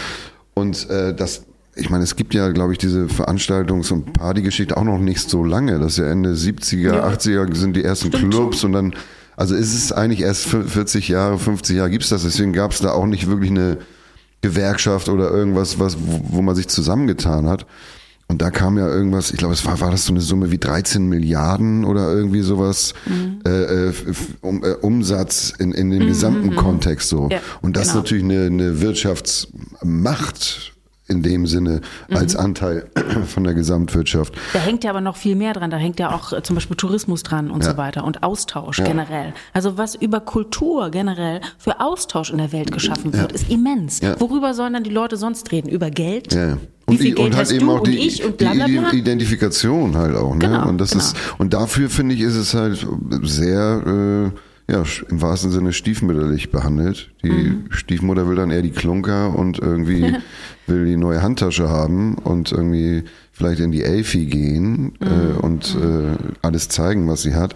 Und äh, das, ich meine, es gibt ja, glaube ich, diese Veranstaltungs- und Partygeschichte auch noch nicht so lange. Das ist ja Ende 70er, Ja. 80er sind die ersten Clubs und dann, also ist es eigentlich erst 40 Jahre, 50 Jahre gibt's das, deswegen gab's da auch nicht wirklich eine Gewerkschaft oder irgendwas, was, wo, wo man sich zusammengetan hat. Und da kam ja irgendwas, ich glaube, es war, war das so eine Summe wie 13 Milliarden oder irgendwie sowas Mhm. äh, äh, um, äh, Umsatz in, in dem gesamten Kontext so. Ja, Und das genau. ist natürlich eine, eine Wirtschaftsmacht in dem Sinne Mhm. als Anteil [clears throat] von der Gesamtwirtschaft. Da hängt ja aber noch viel mehr dran. Da hängt ja auch äh, zum Beispiel Tourismus dran und Ja. so weiter und Austausch generell. Also was über Kultur generell für Austausch in der Welt geschaffen wird, ist immens. Ja. Worüber sollen dann die Leute sonst reden? Über Geld? Ja, ja. Und, die, und halt eben auch die, die bla bla bla? Ide- Identifikation halt auch. Ne? Genau, und das genau. ist und dafür finde ich ist es halt sehr äh, ja im wahrsten Sinne stiefmütterlich behandelt. Die Mhm. Stiefmutter will dann eher die Klunker und irgendwie [laughs] will die neue Handtasche haben und irgendwie vielleicht in die Elfi gehen Mhm. äh, und äh, alles zeigen, was sie hat.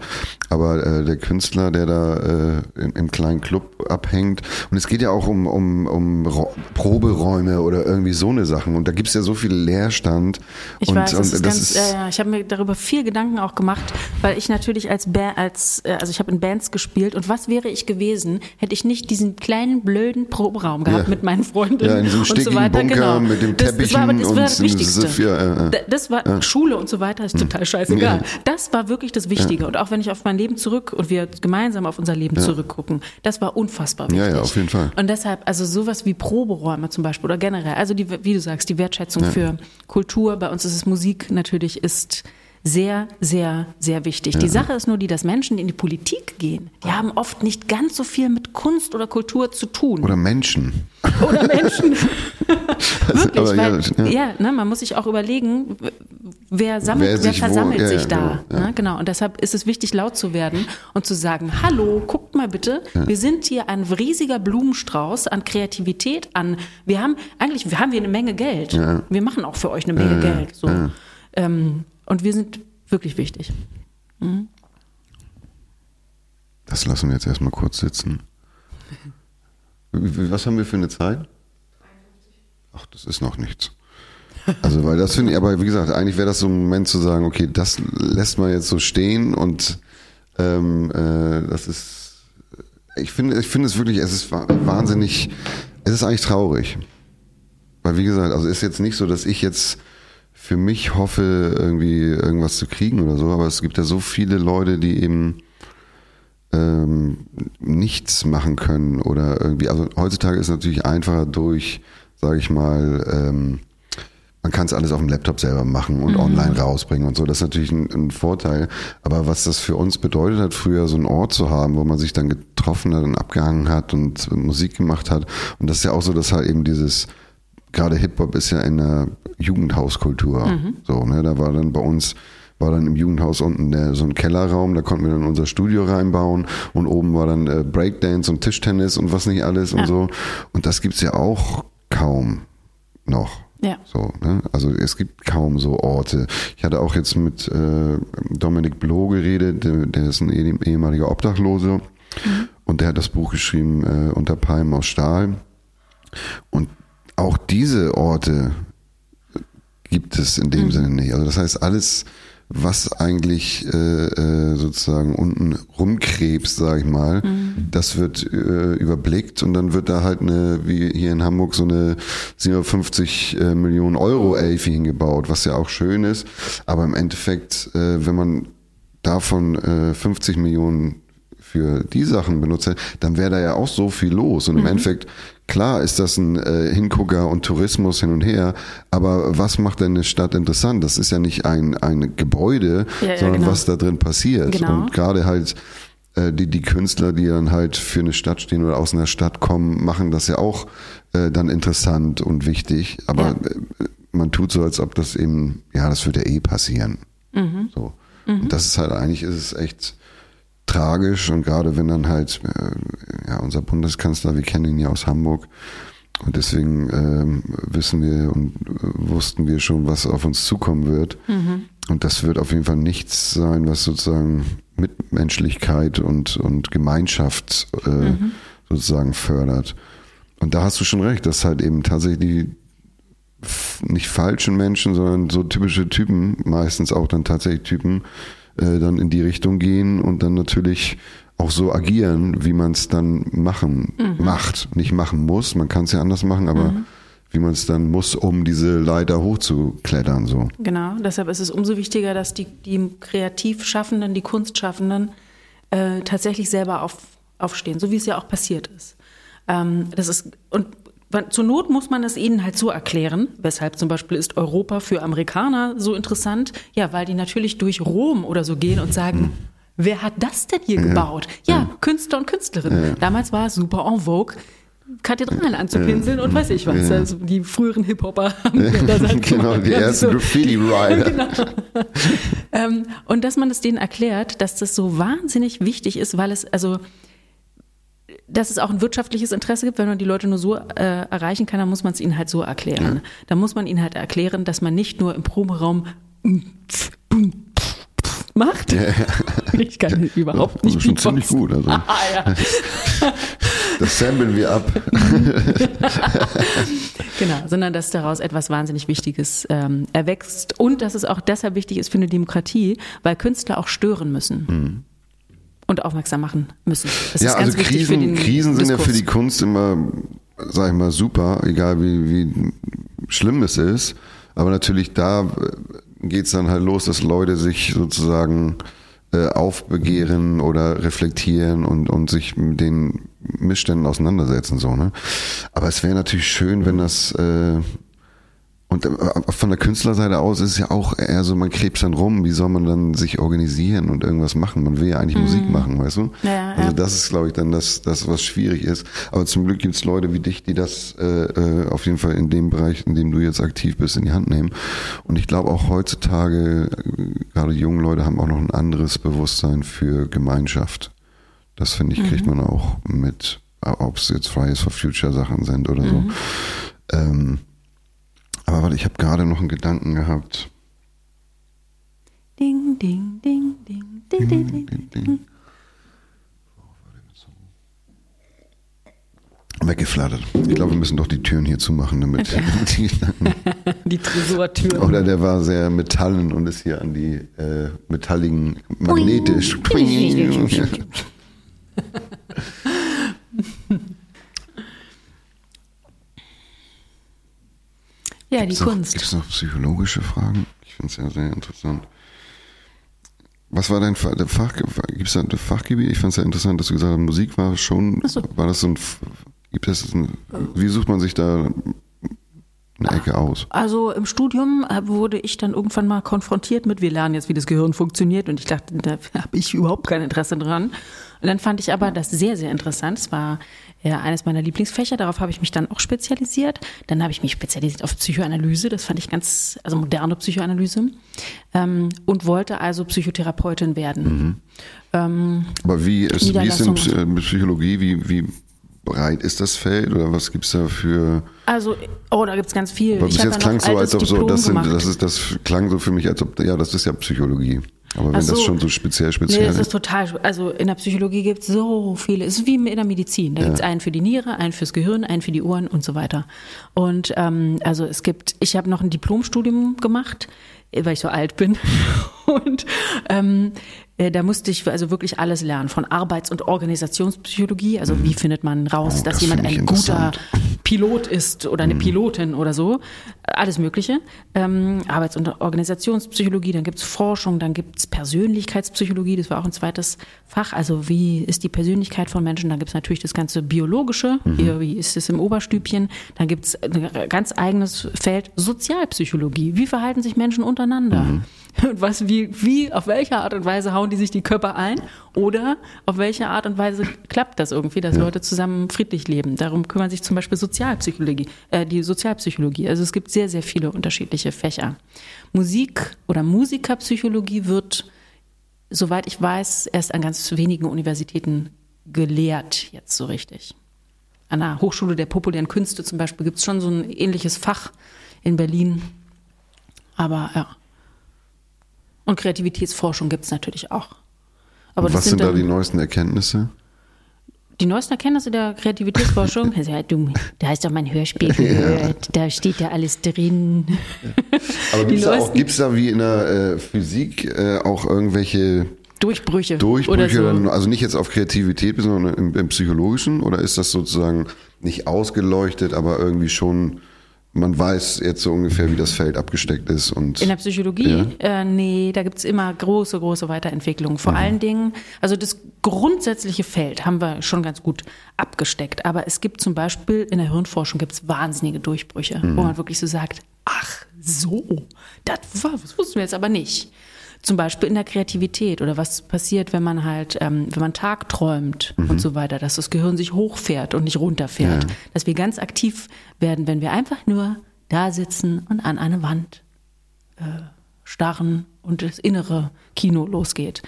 Aber äh, der Künstler, der da äh, im, im kleinen Club abhängt, und es geht ja auch um, um, um Ro Proberäume oder irgendwie so eine Sachen. Und da gibt's ja so viel Leerstand. Ich und, weiß, das und ist ganz, ja, ja, ich habe mir darüber viel Gedanken auch gemacht, weil ich natürlich als, ba als äh, also ich habe in Bands gespielt und was wäre ich gewesen, hätte ich nicht diesen kleinen blöden Proberaum gehabt Ja. mit meinen Freundinnen Ja, in diesem und so weiter. Bunker genau. mit dem das, das war aber das, Teppichen war das Wichtigste. Siff, ja, ja, ja. Da- Das war Schule und so weiter, ist total scheißegal. Ja. Das war wirklich das Wichtige. Und auch wenn ich auf mein Leben zurück und wir gemeinsam auf unser Leben zurückgucken, das war unfassbar Ja, wichtig. ja, auf jeden Fall. Und deshalb, also sowas wie Proberäume zum Beispiel oder generell, also die, wie du sagst, die Wertschätzung für Kultur, bei uns ist es Musik natürlich, ist sehr, sehr, sehr wichtig. Die Sache ist nur die, dass Menschen, die in die Politik gehen, die haben oft nicht ganz so viel mit Kunst oder Kultur zu tun. Oder Menschen. Oder Menschen. [laughs] Wirklich, aber weil, ja, ja, ja. ne, man muss sich auch überlegen, wer sammelt, Wer wer, sich wo- versammelt ja, sich ja, da. genau, ja. Ne, genau. Und deshalb ist es wichtig, laut zu werden und zu sagen, hallo, guckt mal bitte, wir sind hier ein riesiger Blumenstrauß an Kreativität, an, wir haben, eigentlich, wir haben hier eine Menge Geld. Ja. Wir machen auch für euch eine Menge Ja, Geld. So. ja. Ähm, und wir sind wirklich wichtig. Das lassen wir jetzt erstmal kurz sitzen. Was haben wir für eine Zeit? Ach, das ist noch nichts. Also, weil das finde ich, aber wie gesagt, eigentlich wäre das so ein Moment zu sagen, okay, das lässt man jetzt so stehen und ähm, äh, das ist, ich finde, ich finde es wirklich, es ist wa- wahnsinnig, es ist eigentlich traurig. Weil wie gesagt, also ist jetzt nicht so, dass ich jetzt für mich hoffe, irgendwie irgendwas zu kriegen oder so, aber es gibt ja so viele Leute, die eben ähm, nichts machen können oder irgendwie, also heutzutage ist es natürlich einfacher durch, sage ich mal, ähm, man kann es alles auf dem Laptop selber machen und online rausbringen und so. Das ist natürlich ein, ein Vorteil. Aber was das für uns bedeutet hat, früher so einen Ort zu haben, wo man sich dann getroffen hat und abgehangen hat und Musik gemacht hat. Und das ist ja auch so, dass halt eben dieses, gerade Hip-Hop ist ja in der Jugendhauskultur. So, ne, da war dann bei uns, war dann im Jugendhaus unten der, so ein Kellerraum, da konnten wir dann unser Studio reinbauen und oben war dann äh, Breakdance und Tischtennis und was nicht alles und Ja. so. Und das gibt's ja auch kaum noch. Ja. So, ne? Also es gibt kaum so Orte. Ich hatte auch jetzt mit äh, Dominik Bloh geredet, der, der ist ein eh- ehemaliger Obdachlose und der hat das Buch geschrieben äh, Unter Palmen aus Stahl. Und auch diese Orte gibt es in dem Sinne nicht. Also das heißt, alles, was eigentlich äh, äh, sozusagen unten rumkrebst, sag ich mal, das wird äh, überblickt und dann wird da halt eine, wie hier in Hamburg, so eine 750 äh, Millionen Euro Elfi hingebaut, was ja auch schön ist. Aber im Endeffekt, äh, wenn man davon äh, 50 Millionen für die Sachen benutzt hätte, dann wäre da ja auch so viel los. Und im Endeffekt, klar ist das ein äh, Hingucker und Tourismus hin und her, aber was macht denn eine Stadt interessant? Das ist ja nicht ein, ein Gebäude, Ja, ja, sondern genau. was da drin passiert. Genau. Und gerade halt äh, die, die Künstler, die dann halt für eine Stadt stehen oder aus einer Stadt kommen, machen das ja auch äh, dann interessant und wichtig. Aber Ja. äh, man tut so, als ob das eben, ja, das wird ja eh passieren. Mhm. So. Und das ist halt, eigentlich ist es echt tragisch und gerade wenn dann halt, äh, ja, unser Bundeskanzler, wir kennen ihn ja aus Hamburg und deswegen ähm, wissen wir und äh, wussten wir schon, was auf uns zukommen wird. Und das wird auf jeden Fall nichts sein, was sozusagen Mitmenschlichkeit und, und Gemeinschaft äh, sozusagen fördert. Und da hast du schon recht, dass halt eben tatsächlich nicht falschen Menschen, sondern so typische Typen, meistens auch dann tatsächlich Typen, äh, dann in die Richtung gehen und dann natürlich auch so agieren, wie man es dann machen macht. Nicht machen muss, man kann es ja anders machen, aber wie man es dann muss, um diese Leiter hochzuklettern. So. Genau, deshalb ist es umso wichtiger, dass die, die Kreativschaffenden, die Kunstschaffenden äh, tatsächlich selber auf, aufstehen, so wie es ja auch passiert ist. Ähm, das ist und man- zur Not muss man es ihnen halt so erklären, weshalb zum Beispiel ist Europa für Amerikaner so interessant, ja, weil die natürlich durch Rom oder so gehen und sagen, wer hat das denn hier gebaut? Ja, Künstler und Künstlerinnen. Damals war es super en vogue. Kathedralen anzupinseln und weiß ich was. Also die früheren Hip-Hopper [laughs] haben das halt genau, die ersten So. Graffiti-Rider. [laughs] Genau. ähm, und dass man es denen erklärt, dass das so wahnsinnig wichtig ist, weil es, also, dass es auch ein wirtschaftliches Interesse gibt, wenn man die Leute nur so äh, erreichen kann, dann muss man es ihnen halt so erklären. Dann muss man ihnen halt erklären, dass man nicht nur im Proberaum macht. [laughs] Ich kann überhaupt Das nicht ist schon ziemlich gut. Also, [laughs] Ah, ja. [laughs] das samplen wir ab. Genau, sondern dass daraus etwas wahnsinnig Wichtiges ähm, erwächst und dass es auch deshalb wichtig ist für eine Demokratie, weil Künstler auch stören müssen und aufmerksam machen müssen. Das ja, also Krisen, Krisen sind ja Diskurs. für die Kunst immer, sag ich mal, super, egal wie, wie schlimm es ist. Aber natürlich da geht es dann halt los, dass Leute sich sozusagen äh, aufbegehren oder reflektieren und, und sich mit den Missständen auseinandersetzen. So, ne? Aber es wäre natürlich schön, wenn das äh, und äh, von der Künstlerseite aus ist es ja auch eher so, man krebst dann rum, wie soll man dann sich organisieren und irgendwas machen? Man will ja eigentlich Musik machen, weißt du? Mhm. Ja, also ja. das ist, glaube ich, dann das, das, was schwierig ist. Aber zum Glück gibt es Leute wie dich, die das äh, äh, auf jeden Fall in dem Bereich, in dem du jetzt aktiv bist, in die Hand nehmen. Und ich glaube auch heutzutage, äh, gerade junge Leute haben auch noch ein anderes Bewusstsein für Gemeinschaft. Das finde ich, kriegt man auch mit, ob es jetzt Fridays for Future Sachen sind oder so. Ähm, aber warte, ich habe gerade noch einen Gedanken gehabt. Ding, ding, ding, ding, ding, ding, ding. Ding, ding. Weggeflattert. Ich glaube, wir müssen doch die Türen hier zumachen, damit [laughs] die Gedanken. Die Tresortür. Oder der war sehr metallen und ist hier an die äh, metalligen magnetisch. [laughs] Ja, die Gibt's noch, Kunst. Gibt es noch psychologische Fragen? Ich finde es ja sehr interessant. Was war dein Fach, gibt's da ein Fachgebiet? Ich fand es ja interessant, dass du gesagt hast, Musik war schon, so. war das so ein, gibt es ein, wie sucht man sich da eine Ecke aus? Also im Studium äh, wurde ich dann irgendwann mal konfrontiert mit, wir lernen jetzt, wie das Gehirn funktioniert und ich dachte, da [laughs] habe ich überhaupt kein Interesse dran. Und dann fand ich aber das sehr, sehr interessant. Es war äh, eines meiner Lieblingsfächer, darauf habe ich mich dann auch spezialisiert. Dann habe ich mich spezialisiert auf Psychoanalyse, das fand ich ganz, also moderne Psychoanalyse ähm, und wollte also Psychotherapeutin werden. Ähm, Aber wie ist, wie ist. Psy- mit Psychologie, wie, wie breit ist das Feld oder was gibt's da für, also, oh, da gibt's ganz viel. weil bis jetzt ja klang so, als ob so, das sind, das ist, das klang so für mich, als ob, ja, das ist ja Psychologie. Aber wenn so. das schon so speziell, Nee, speziell das ist ist. total, also in der Psychologie gibt es so viele, es ist wie in der Medizin. Da gibt es einen für die Niere, einen fürs Gehirn, einen für die Ohren und so weiter. Und ähm, also es gibt, ich habe noch ein Diplomstudium gemacht, weil ich so alt bin. [laughs] Und ähm, äh, da musste ich also wirklich alles lernen, von Arbeits- und Organisationspsychologie, also wie findet man raus, Oh, dass das jemand ein guter. Pilot ist oder eine Pilotin oder so, alles Mögliche. Ähm, Arbeits- und Organisationspsychologie, dann gibt's Forschung, dann gibt's Persönlichkeitspsychologie, das war auch ein zweites Fach. Also wie ist die Persönlichkeit von Menschen? Dann gibt's natürlich das ganze Biologische, hier, wie ist es im Oberstübchen. Dann gibt's ein ganz eigenes Feld Sozialpsychologie. Wie verhalten sich Menschen untereinander? Und [laughs] was, wie, wie, auf welche Art und Weise hauen die sich die Körper ein? Oder auf welche Art und Weise klappt das irgendwie, dass Leute zusammen friedlich leben? Darum kümmern sich zum Beispiel Sozialpsychologie, äh, die Sozialpsychologie. Also es gibt sehr, sehr viele unterschiedliche Fächer. Musik oder Musikerpsychologie wird, soweit ich weiß, erst an ganz wenigen Universitäten gelehrt, jetzt so richtig. An der Hochschule der populären Künste zum Beispiel gibt es schon so ein ähnliches Fach in Berlin. Aber ja. Und Kreativitätsforschung gibt es natürlich auch. Aber Was sind da dann die neuesten Erkenntnisse? die neuesten Erkenntnisse der Kreativitätsforschung. [laughs] Ja, du, da hast doch mein Hörspiel [laughs] gehört. Da steht ja alles drin. Aber Die gibt's da, auch, neuesten- gibt's da wie in der äh, Physik äh, auch irgendwelche Durchbrüche. Durchbrüche, oder so. dann, also nicht jetzt auf Kreativität, sondern im, im Psychologischen? Oder ist das sozusagen nicht ausgeleuchtet, aber irgendwie schon, man weiß jetzt so ungefähr, wie das Feld abgesteckt ist? Und In der Psychologie? Ja. Äh, nee, da gibt's immer große, große Weiterentwicklungen. Vor allen Dingen, also das grundsätzliche Feld haben wir schon ganz gut abgesteckt. Aber es gibt zum Beispiel in der Hirnforschung gibt's wahnsinnige Durchbrüche, wo man wirklich so sagt, ach so, das, war, das wussten wir jetzt aber nicht. Zum Beispiel in der Kreativität oder was passiert, wenn man halt, ähm, wenn man tagträumt und so weiter, dass das Gehirn sich hochfährt und nicht runterfährt. Ja. Dass wir ganz aktiv werden, wenn wir einfach nur da sitzen und an eine Wand starren und das innere Kino losgeht.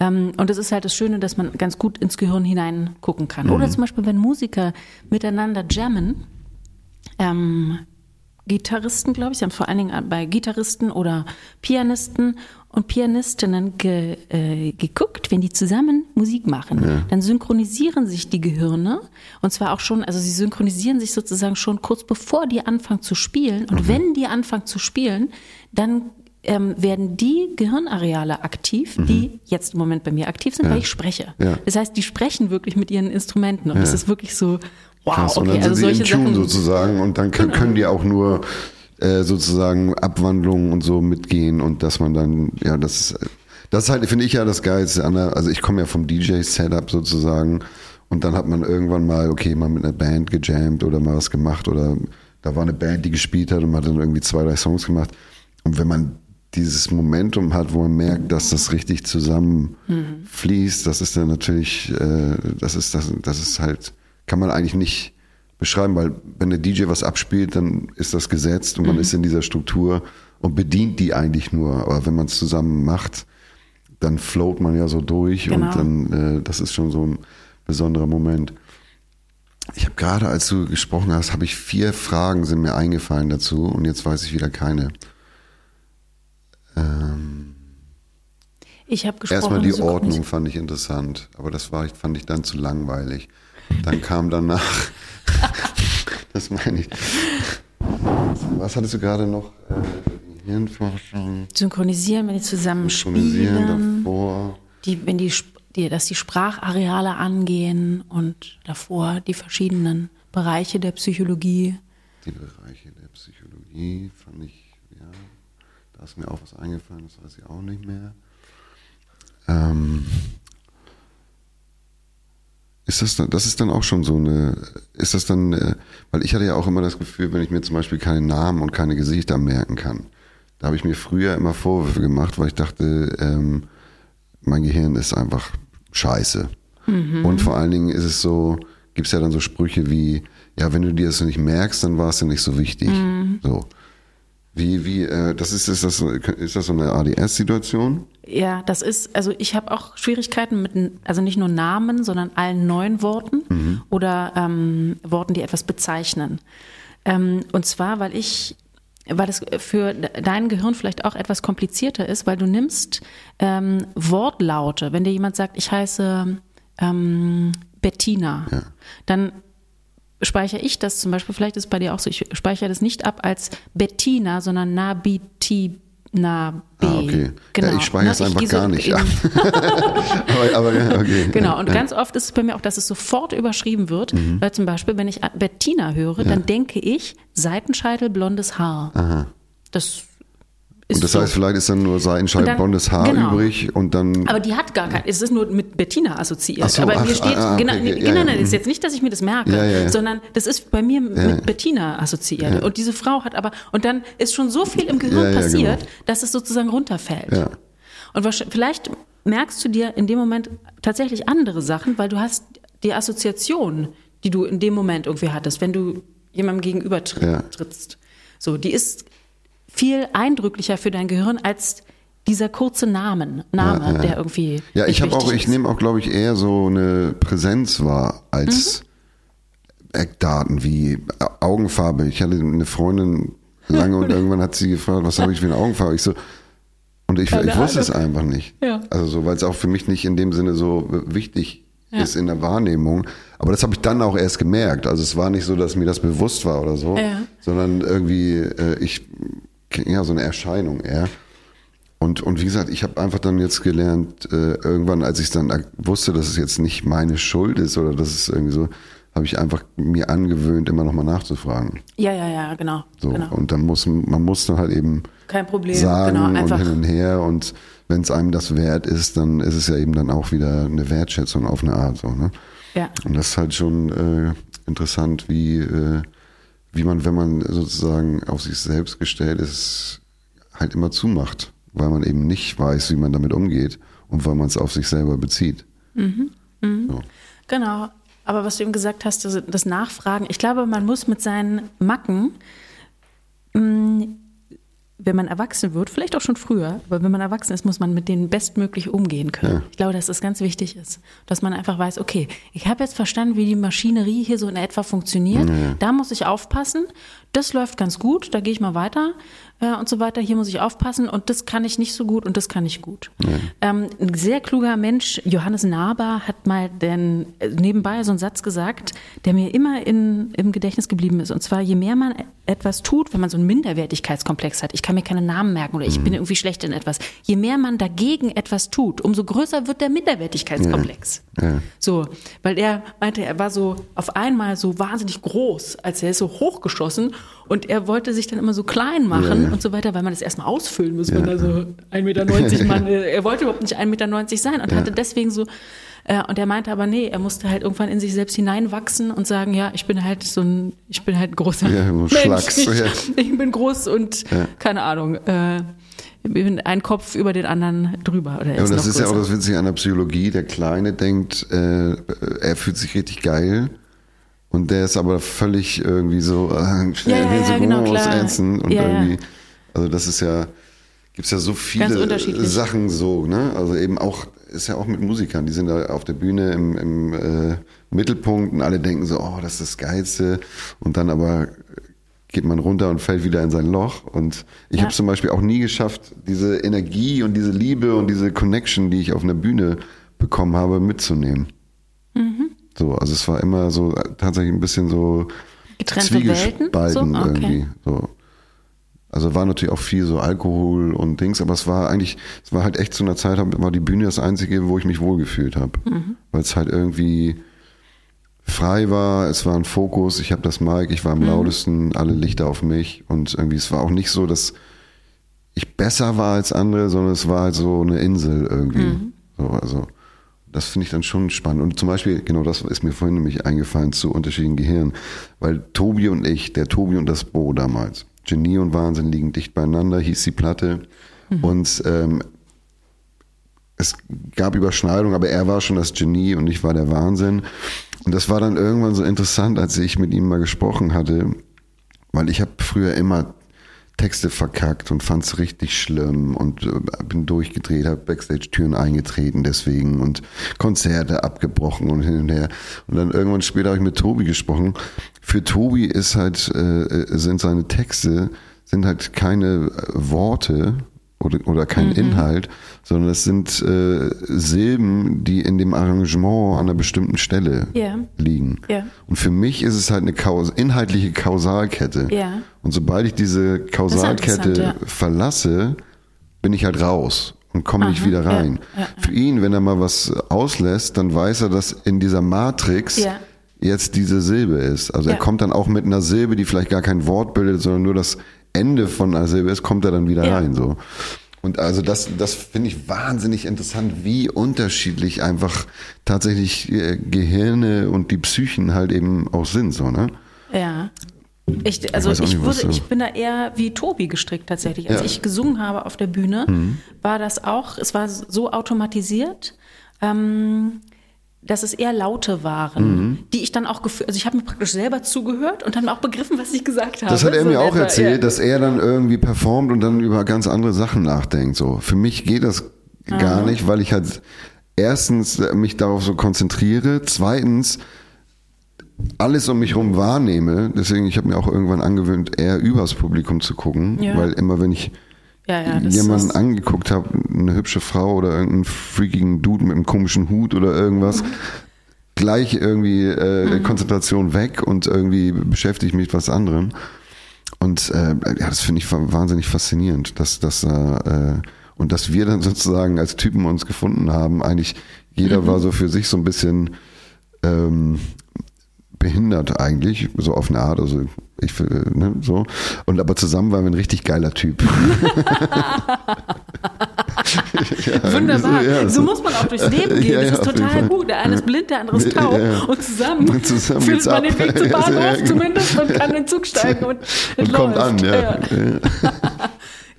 Ähm, und das ist halt das Schöne, dass man ganz gut ins Gehirn hinein gucken kann. Oder zum Beispiel, wenn Musiker miteinander jammen, ähm, Gitarristen, glaube ich, vor allen Dingen bei Gitarristen oder Pianisten und Pianistinnen ge, äh, geguckt, wenn die zusammen Musik machen, dann synchronisieren sich die Gehirne und zwar auch schon, also sie synchronisieren sich sozusagen schon kurz bevor die anfangen zu spielen und wenn die anfangen zu spielen, dann ähm, werden die Gehirnareale aktiv, die jetzt im Moment bei mir aktiv sind, weil ich spreche. Ja. Das heißt, die sprechen wirklich mit ihren Instrumenten und das ist wirklich so, wow, Krass, und okay, dann also sind sie solche im Tune Sachen. Genau. sozusagen und dann können, können die auch nur äh, sozusagen Abwandlungen und so mitgehen und dass man dann, ja, das, das ist halt, finde ich ja das Geilste an der, also ich komme ja vom DJ-Setup sozusagen und dann hat man irgendwann mal, okay, mal mit einer Band gejammt oder mal was gemacht oder da war eine Band, die gespielt hat und man hat dann irgendwie zwei, drei Songs gemacht und wenn man dieses Momentum hat, wo man merkt, dass das richtig zusammenfließt, das ist dann natürlich, äh, das ist das, das ist halt, kann man eigentlich nicht beschreiben, weil wenn der DJ was abspielt, dann ist das gesetzt und man ist in dieser Struktur und bedient die eigentlich nur. Aber wenn man es zusammen macht, dann float man ja so durch Genau. und dann, äh, das ist schon so ein besonderer Moment. Ich habe gerade, als du gesprochen hast, habe ich vier Fragen sind mir eingefallen dazu und jetzt weiß ich wieder keine. Ähm, Ich habe gesprochen. Erstmal die synchronis- Ordnung fand ich interessant, aber das war, fand ich dann zu langweilig. Dann kam danach, [laughs] das meine ich. Was hattest du gerade noch? Äh, Hirnforschung, Synchronisieren, wenn die zusammen Synchronisieren spielen, davor. die, wenn die, die, dass die Sprachareale angehen und davor die verschiedenen Bereiche der Psychologie. Die Bereiche der Psychologie fand ich, ja, da ist mir auch was eingefallen, das weiß ich auch nicht mehr. Ähm, ist das dann, das ist dann auch schon so eine, ist das dann, äh, weil ich hatte ja auch immer das Gefühl, wenn ich mir zum Beispiel keine Namen und keine Gesichter merken kann, da habe ich mir früher immer Vorwürfe gemacht, weil ich dachte, ähm, mein Gehirn ist einfach scheiße. Und vor allen Dingen ist es so, gibt es ja dann so Sprüche wie, ja, wenn du dir das nicht merkst, dann war es ja nicht so wichtig. So. Wie, wie, äh, das ist, ist das, ist das so eine ADS-Situation? Ja, das ist, also ich habe auch Schwierigkeiten mit, also nicht nur Namen, sondern allen neuen Worten Mhm. oder ähm, Worten, die etwas bezeichnen. Ähm, und zwar, weil ich, weil das für de- dein Gehirn vielleicht auch etwas komplizierter ist, weil du nimmst ähm, Wortlaute. Wenn dir jemand sagt, ich heiße ähm, Bettina, dann speichere ich das zum Beispiel, vielleicht ist es bei dir auch so, ich speichere das nicht ab als Bettina, sondern Nabitina B. Ah, okay. Genau. Ja, ich speichere es einfach so gar nicht. Ja. [laughs] aber, aber, ja, okay. Genau, und ja. ganz oft ist es bei mir auch, dass es sofort überschrieben wird, Mhm. weil zum Beispiel, wenn ich Bettina höre, dann denke ich Seitenscheitel, blondes Haar. Aha. Das Und das so. heißt, vielleicht ist dann nur Seitenscheibe Und dann- blondes Haar genau. übrig und dann. Aber die hat gar kein, es ist nur mit Bettina assoziiert. Ach so, aber ach, mir steht, ah, ah, genau, okay, nee, ja, genau, ja, nein, mhm. ist jetzt nicht, dass ich mir das merke, Ja, sondern das ist bei mir mit Bettina assoziiert. Und diese Frau hat aber, und dann ist schon so viel im Gehirn ja, passiert, genau. dass es sozusagen runterfällt. Und vielleicht merkst du dir in dem Moment tatsächlich andere Sachen, weil du hast die Assoziation, die du in dem Moment irgendwie hattest, wenn du jemandem gegenüber trittst. So, die ist viel eindrücklicher für dein Gehirn als dieser kurze Namen, Name, Ja, ja. der irgendwie. Ja, ich habe auch, ich nehme auch, glaube ich, eher so eine Präsenz wahr als Mhm. Eckdaten wie Augenfarbe. Ich hatte eine Freundin lange und [laughs] irgendwann hat sie gefragt, was habe ich für eine Augenfarbe? Ich so, und ich, ich wusste es einfach nicht. Ja. Also so, weil es auch für mich nicht in dem Sinne so wichtig ist in der Wahrnehmung. Aber das habe ich dann auch erst gemerkt. Also es war nicht so, dass mir das bewusst war oder so, Ja. sondern irgendwie äh, ich ja so eine Erscheinung eher. Und, und wie gesagt, ich habe einfach dann jetzt gelernt, äh, irgendwann, als ich dann wusste, dass es jetzt nicht meine Schuld ist oder dass es irgendwie so, habe ich einfach mir angewöhnt, immer nochmal nachzufragen. Ja, ja, ja, genau. So, genau. Und dann muss man muss dann halt eben Kein Problem, sagen genau, und einfach. hin und her. Und wenn es einem das wert ist, dann ist es ja eben dann auch wieder eine Wertschätzung auf eine Art. So, ne? Ja. Und das ist halt schon äh, interessant, wie, äh, wie man, wenn man sozusagen auf sich selbst gestellt ist, halt immer zumacht, weil man eben nicht weiß, wie man damit umgeht und weil man es auf sich selber bezieht. So. Genau. Aber was du eben gesagt hast, das, das Nachfragen, ich glaube, man muss mit seinen Macken, mh, wenn man erwachsen wird, vielleicht auch schon früher, aber wenn man erwachsen ist, muss man mit denen bestmöglich umgehen können. Ja. Ich glaube, dass das ganz wichtig ist, dass man einfach weiß, okay, ich habe jetzt verstanden, wie die Maschinerie hier so in etwa funktioniert. Da muss ich aufpassen. Das läuft ganz gut, da gehe ich mal weiter äh, und so weiter. Hier muss ich aufpassen und das kann ich nicht so gut und das kann ich gut. Ähm, ein sehr kluger Mensch, Johannes Naber, hat mal den, äh, nebenbei so einen Satz gesagt, der mir immer in, im Gedächtnis geblieben ist. Und zwar, je mehr man etwas tut, wenn man so einen Minderwertigkeitskomplex hat, ich kann mir keine Namen merken oder ich bin irgendwie schlecht in etwas, je mehr man dagegen etwas tut, umso größer wird der Minderwertigkeitskomplex. Ja. So, weil er meinte, er war so auf einmal so wahnsinnig groß, als er ist so hochgeschossen und er wollte sich dann immer so klein machen Ja, ja. und so weiter, weil man das erstmal ausfüllen muss, Ja. wenn er so 1,90 Meter [laughs] Mann, er wollte überhaupt nicht 1,90 Meter sein und hatte deswegen so, äh, und er meinte aber, nee, er musste halt irgendwann in sich selbst hineinwachsen und sagen, ja, ich bin halt so ein, ich bin halt ein großer Ja, Mensch. Schlacks, Ich, ja. [laughs] ich bin groß und keine Ahnung, äh, ein Kopf über den anderen drüber. Oder er Ja, und das ist ja auch das Witzige an der Psychologie. Der Kleine denkt, äh, er fühlt sich richtig geil. Und der ist aber völlig irgendwie so, äh, schnell Ja, ja, so ja, genau, groß, klar. ätzend. Und Ja, ja. irgendwie, also das ist ja, gibt's ja so viele. Sachen so, ne? Also eben auch, ist ja auch mit Musikern, die sind da auf der Bühne im, im äh, Mittelpunkt und alle denken so, oh, das ist das Geilste. Und dann aber geht man runter und fällt wieder in sein Loch. Und ich Ja. habe zum Beispiel auch nie geschafft, diese Energie und diese Liebe und diese Connection, die ich auf einer Bühne bekommen habe, mitzunehmen. Mhm. So, also es war immer so äh, tatsächlich ein bisschen so Getrennte Welten? zwiegespalten So? Okay. irgendwie. So. Also war natürlich auch viel so Alkohol und Dings, aber es war eigentlich, es war halt echt zu einer Zeit, war die Bühne das Einzige, wo ich mich wohlgefühlt habe. Mhm. Weil es halt irgendwie frei war, es war ein Fokus, ich habe das Mic, ich war Mhm. am lautesten, alle Lichter auf mich und irgendwie, es war auch nicht so, dass ich besser war als andere, sondern es war halt so eine Insel irgendwie. Mhm. So, also das finde ich dann schon spannend. Und zum Beispiel, genau das ist mir vorhin nämlich eingefallen zu unterschiedlichen Gehirnen, weil Tobi und ich, der Tobi und das Bo damals, Genie und Wahnsinn liegen dicht beieinander, hieß die Platte. Und ähm, es gab Überschneidung, aber er war schon das Genie und ich war der Wahnsinn. Und das war dann irgendwann so interessant, als ich mit ihm mal gesprochen hatte, weil ich habe früher immer Texte verkackt und fand es richtig schlimm und äh, bin durchgedreht, habe Backstage-Türen eingetreten deswegen und Konzerte abgebrochen und hin und her. Und dann irgendwann später habe ich mit Tobi gesprochen. Für Tobi ist halt, äh, sind seine Texte, sind halt keine äh, Worte oder, oder kein Inhalt, sondern es sind äh, Silben, die in dem Arrangement an einer bestimmten Stelle Ja. liegen. Ja. Und für mich ist es halt eine Kaus inhaltliche Kausalkette. Ja. Und sobald ich diese Kausalkette ja. verlasse, bin ich halt raus und komme nicht wieder rein. ja, ja. Für ihn, wenn er mal was auslässt, dann weiß er, dass in dieser Matrix jetzt diese Silbe ist. Also er kommt dann auch mit einer Silbe, die vielleicht gar kein Wort bildet, sondern nur das Ende von ist, kommt er dann wieder Ja. rein. So. Und also das, das finde ich wahnsinnig interessant, wie unterschiedlich einfach tatsächlich äh, Gehirne und die Psychen halt eben auch sind. So, ne? Ja. Ich, also ich, was würde, ich bin da eher wie Tobi gestrickt tatsächlich. Als Ja. ich gesungen habe auf der Bühne, war das auch, es war so automatisiert, ähm, dass es eher Laute waren, die ich dann auch gefühlt, also ich habe mir praktisch selber zugehört und dann auch begriffen, was ich gesagt habe. Das hat er So mir in auch etwa, erzählt, ja. dass er dann irgendwie performt und dann über ganz andere Sachen nachdenkt. So für mich geht das gar nicht, weil ich halt erstens mich darauf so konzentriere, zweitens alles um mich herum wahrnehme. Deswegen, ich habe mir auch irgendwann angewöhnt, eher übers Publikum zu gucken, Ja. weil immer wenn ich Ja, ja, jemanden angeguckt habe, eine hübsche Frau oder irgendeinen freakigen Dude mit einem komischen Hut oder irgendwas, gleich irgendwie äh, Konzentration weg und irgendwie beschäftige ich mich mit was anderem. Und äh, ja, das finde ich wahnsinnig faszinierend, dass das äh, Und dass wir dann [laughs] sozusagen als Typen uns gefunden haben, eigentlich jeder war so für sich so ein bisschen ähm, behindert eigentlich, so auf eine Art, also ich, äh, ne, so. Und aber zusammen waren wir ein richtig geiler Typ. [laughs] ja, Wunderbar. Ja, so, muss man auch durchs Leben [laughs] gehen. Ja, das ist total gut. Der eine ist blind, der andere ist taub. Und zusammen, und zusammen findet man den Weg [laughs] zum Bahnhof zumindest und kann in den Zug steigen und, und kommt an. Ja.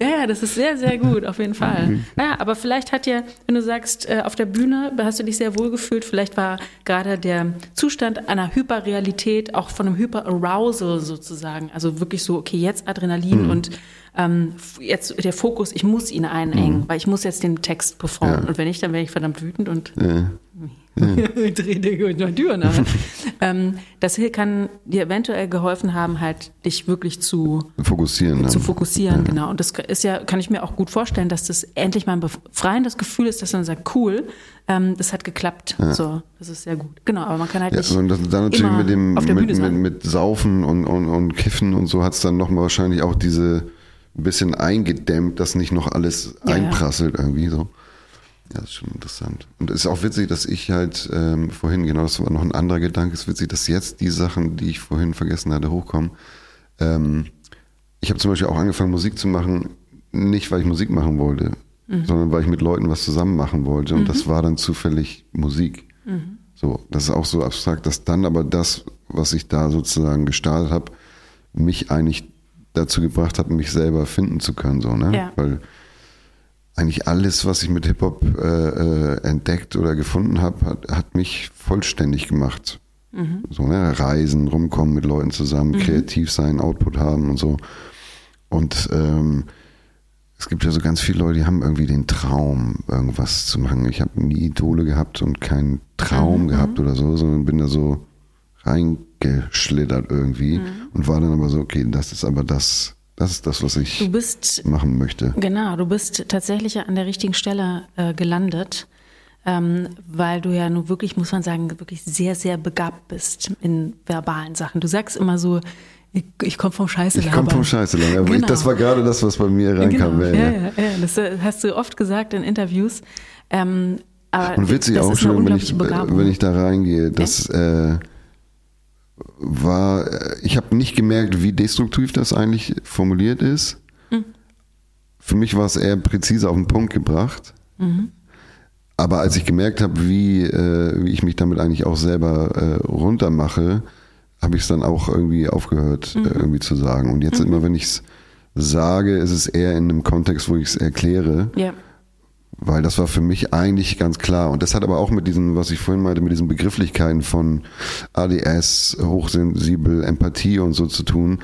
Ja, ja, das ist sehr, sehr gut, auf jeden Fall. Ja, aber vielleicht hat ja, wenn du sagst, äh, auf der Bühne hast du dich sehr wohl gefühlt, vielleicht war gerade der Zustand einer Hyperrealität, auch von einem Hyperarousal sozusagen, also wirklich so, okay, jetzt Adrenalin mhm. und ähm, jetzt der Fokus, ich muss ihn einengen, mhm. weil ich muss jetzt den Text performen. Ja. Und wenn nicht, dann wäre ich verdammt wütend und ja. [laughs] ich drehe die Tür nach. [laughs] ähm, das hier kann dir eventuell geholfen haben, halt dich wirklich zu fokussieren. Zu fokussieren, ja. genau. Und das ist ja, kann ich mir auch gut vorstellen, dass das endlich mal ein befreiendes Gefühl ist, dass man sagt, cool, ähm, das hat geklappt. Ja. So, das ist sehr gut. Genau, aber man kann halt nicht. Ja, und das, dann natürlich mit dem mit, mit, mit, Saufen und, und, und Kiffen und so hat es dann nochmal wahrscheinlich auch diese ein bisschen eingedämmt, dass nicht noch alles einprasselt irgendwie so. Ja, das ist schon interessant. Und es ist auch witzig, dass ich halt ähm, vorhin, genau, das war noch ein anderer Gedanke, es ist witzig, dass jetzt die Sachen, die ich vorhin vergessen hatte, hochkommen. Ähm, ich habe zum Beispiel auch angefangen, Musik zu machen, nicht weil ich Musik machen wollte, mhm. sondern weil ich mit Leuten was zusammen machen wollte. Und mhm. das war dann zufällig Musik. Mhm. So, das ist auch so abstrakt, dass dann aber das, was ich da sozusagen gestartet habe, mich eigentlich dazu gebracht hat, mich selber finden zu können. So, ne? Ja. Weil eigentlich alles, was ich mit Hip-Hop äh, äh, entdeckt oder gefunden habe, hat, hat mich vollständig gemacht. Mhm. So, ne? Reisen, rumkommen mit Leuten zusammen, mhm. kreativ sein, Output haben und so. Und ähm, es gibt ja so ganz viele Leute, die haben irgendwie den Traum, irgendwas zu machen. Ich habe nie Idole gehabt und keinen Traum mhm. gehabt oder so, sondern bin da so reingeschlittert irgendwie mhm. und war dann aber so, okay, das ist aber das, das ist das, was ich bist, machen möchte. Genau, du bist tatsächlich an der richtigen Stelle äh, gelandet, ähm, weil du ja nun wirklich, muss man sagen, wirklich sehr, sehr begabt bist in verbalen Sachen. Du sagst immer so, ich, ich komme vom Scheiße Ich komme vom Scheiße genau. Ich, das war gerade das, was bei mir reinkam. Genau. Ja, ja, ja, das äh, hast du oft gesagt in Interviews. Ähm, Und witzig auch schon, wenn ich, wenn ich da reingehe, dass äh, war, äh, ich habe nicht gemerkt, wie destruktiv das eigentlich formuliert ist. Mhm. Für mich war es eher präzise auf den Punkt gebracht. Mhm. Aber als ich gemerkt habe, wie, äh, wie ich mich damit eigentlich auch selber äh, runtermache, habe ich es dann auch irgendwie aufgehört, mhm. äh, irgendwie zu sagen. Und jetzt mhm. immer, wenn ich es sage, ist es eher in einem Kontext, wo ich es erkläre. Ja. Weil das war für mich eigentlich ganz klar. Und das hat aber auch mit diesen, was ich vorhin meinte, mit diesen Begrifflichkeiten von ADS, hochsensibel, Empathie und so zu tun.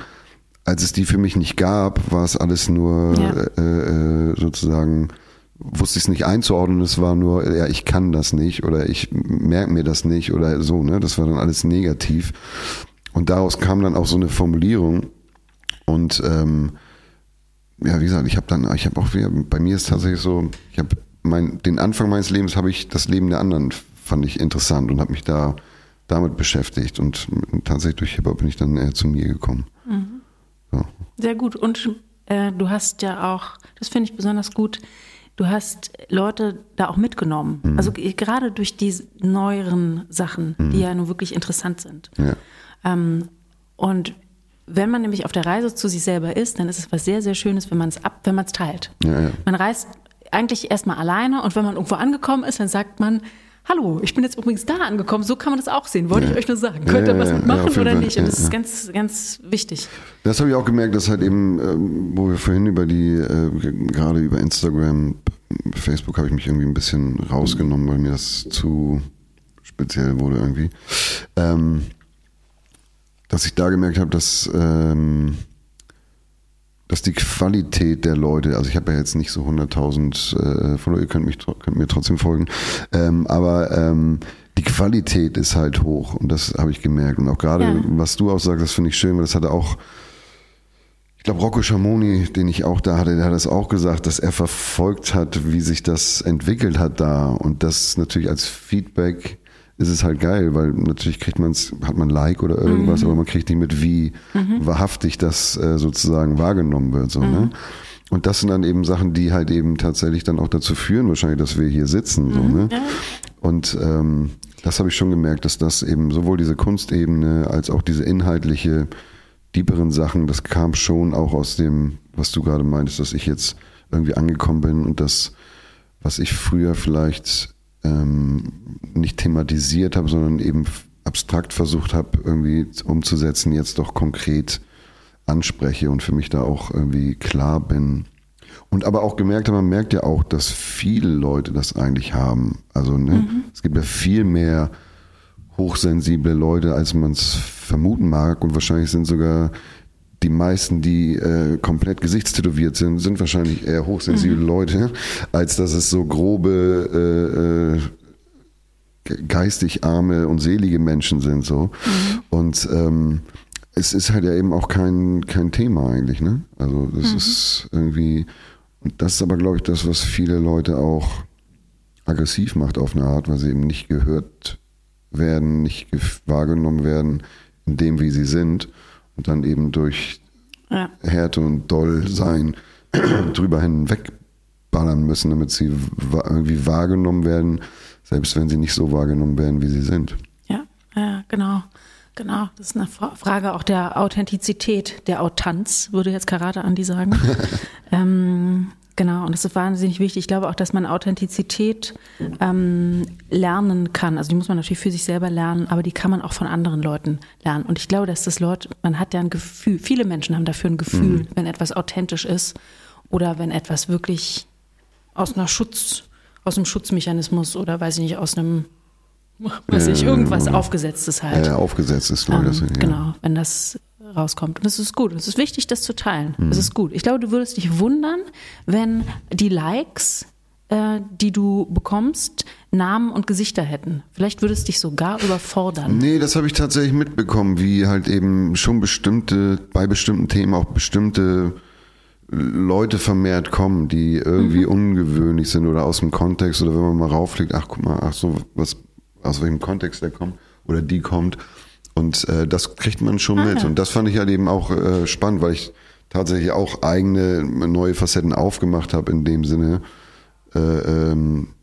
Als es die für mich nicht gab, war es alles nur ja. äh, äh, sozusagen, wusste ich es nicht einzuordnen, es war nur, ja, ich kann das nicht oder ich merke mir das nicht oder so, ne? Das war dann alles negativ. Und daraus kam dann auch so eine Formulierung. Und ähm, ja, wie gesagt, ich habe dann, ich habe auch wieder, bei mir ist tatsächlich so, ich habe mein, den Anfang meines Lebens habe ich das Leben der anderen fand ich interessant und habe mich da damit beschäftigt und tatsächlich durch Hip-Hop bin ich dann eher zu mir gekommen. Mhm. So. Sehr gut und äh, du hast ja auch, das finde ich besonders gut, du hast Leute da auch mitgenommen. Mhm. Also gerade durch die neueren Sachen, mhm. die ja nun wirklich interessant sind. Ja. Ähm, und wenn man nämlich auf der Reise zu sich selber ist, dann ist es was sehr, sehr Schönes, wenn man es ab, wenn man es teilt. Ja, ja. Man reist eigentlich erstmal alleine und wenn man irgendwo angekommen ist, dann sagt man, Hallo, ich bin jetzt übrigens da angekommen. So kann man das auch sehen. Wollte ja. ich euch nur sagen. Könnt ihr was mitmachen oder Fall. nicht? Und das ist ganz, ganz wichtig. Das habe ich auch gemerkt, dass halt eben, ähm, wo wir vorhin über die, äh, gerade über Instagram, Facebook habe ich mich irgendwie ein bisschen rausgenommen, weil mir das zu speziell wurde irgendwie. Ähm, dass ich da gemerkt habe, dass, ähm, dass die Qualität der Leute, also ich habe ja jetzt nicht so 100.000 äh, Follower, ihr könnt, mich, könnt mir trotzdem folgen, ähm, aber ähm, die Qualität ist halt hoch und das habe ich gemerkt. Und auch gerade, ja. was du auch sagst, das finde ich schön, weil das hatte auch, ich glaube, Rocco Schamoni, den ich auch da hatte, der hat das auch gesagt, dass er verfolgt hat, wie sich das entwickelt hat da und das natürlich als Feedback ist es halt geil, weil natürlich kriegt man es, hat man Like oder irgendwas, mhm. aber man kriegt nicht mit, wie mhm. wahrhaftig das äh, sozusagen wahrgenommen wird. So, ne? mhm. ne? Und das sind dann eben Sachen, die halt eben tatsächlich dann auch dazu führen, wahrscheinlich, dass wir hier sitzen. So, ne? Ja. Und ähm, das habe ich schon gemerkt, dass das eben sowohl diese Kunstebene als auch diese inhaltliche, tieferen Sachen, das kam schon auch aus dem, was du gerade meintest, dass ich jetzt irgendwie angekommen bin und das, was ich früher vielleicht ähm, nicht thematisiert habe, sondern eben abstrakt versucht habe, irgendwie umzusetzen, jetzt doch konkret anspreche und für mich da auch irgendwie klar bin. Und aber auch gemerkt habe, man merkt ja auch, dass viele Leute das eigentlich haben. Also ne, Mhm. es gibt ja viel mehr hochsensible Leute, als man es vermuten mag. Und wahrscheinlich sind sogar die meisten, die äh, komplett gesichtstätowiert sind, sind wahrscheinlich eher hochsensible Mhm. Leute, als dass es so grobe, äh, äh, ge- geistig arme und selige Menschen sind. so. Und ähm, es ist halt ja eben auch kein, kein Thema eigentlich. Ne? Also das ist irgendwie, und das ist aber, glaube ich, das, was viele Leute auch aggressiv macht auf eine Art, weil sie eben nicht gehört werden, nicht wahrgenommen werden in dem, wie sie sind und dann eben durch Ja. Härte und Dollsein [clears throat] drüber hinwegballern müssen, damit sie irgendwie wahrgenommen werden, selbst wenn sie nicht so wahrgenommen werden, wie sie sind. Ja, ja, genau. Genau, das ist eine Fra Frage auch der Authentizität, der Autanz, würde jetzt Karate Andi sagen. [laughs] ähm, genau, und das ist wahnsinnig wichtig. Ich glaube auch, dass man Authentizität ähm, lernen kann. Also die muss man natürlich für sich selber lernen, aber die kann man auch von anderen Leuten lernen. Und ich glaube, dass das Leute, man hat ja ein Gefühl, viele Menschen haben dafür ein Gefühl, wenn etwas authentisch ist oder wenn etwas wirklich aus einer Schutz, aus einem Schutzmechanismus oder weiß ich nicht, aus einem weiß ich, irgendwas Aufgesetztes halt. Äh, aufgesetzt ist, glaube ich. Ähm, ja. Genau, wenn das rauskommt. Und es ist gut. Es ist wichtig, das zu teilen. Mhm. Es ist gut. Ich glaube, du würdest dich wundern, wenn die Likes, äh, die du bekommst, Namen und Gesichter hätten. Vielleicht würdest dich sogar überfordern. Nee, das habe ich tatsächlich mitbekommen, wie halt eben schon bestimmte, bei bestimmten Themen auch bestimmte Leute vermehrt kommen, die irgendwie ungewöhnlich sind oder aus dem Kontext oder wenn man mal raufklickt, ach guck mal, ach so, was, aus welchem Kontext der kommt oder die kommt. Und äh, das kriegt man schon mit. Und das fand ich halt eben auch äh, spannend, weil ich tatsächlich auch eigene neue Facetten aufgemacht habe in dem Sinne. Äh, ähm,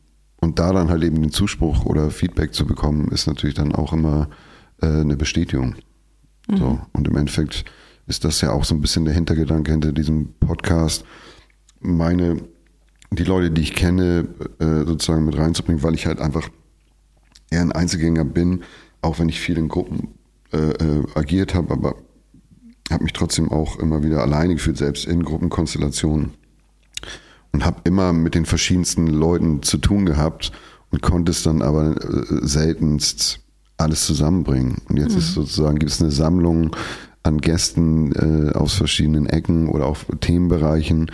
und da dann halt eben den Zuspruch oder Feedback zu bekommen, ist natürlich dann auch immer äh, eine Bestätigung. So. Und im Endeffekt ist das ja auch so ein bisschen der Hintergedanke hinter diesem Podcast, meine, die Leute, die ich kenne, äh, sozusagen mit reinzubringen, weil ich halt einfach eher ein Einzelgänger bin, auch wenn ich viel in Gruppen äh, äh, agiert habe, aber habe mich trotzdem auch immer wieder alleine gefühlt, selbst in Gruppenkonstellationen und habe immer mit den verschiedensten Leuten zu tun gehabt und konnte es dann aber äh, seltenst alles zusammenbringen. Und jetzt ist sozusagen, gibt es eine Sammlung an Gästen äh, aus verschiedenen Ecken oder auch Themenbereichen,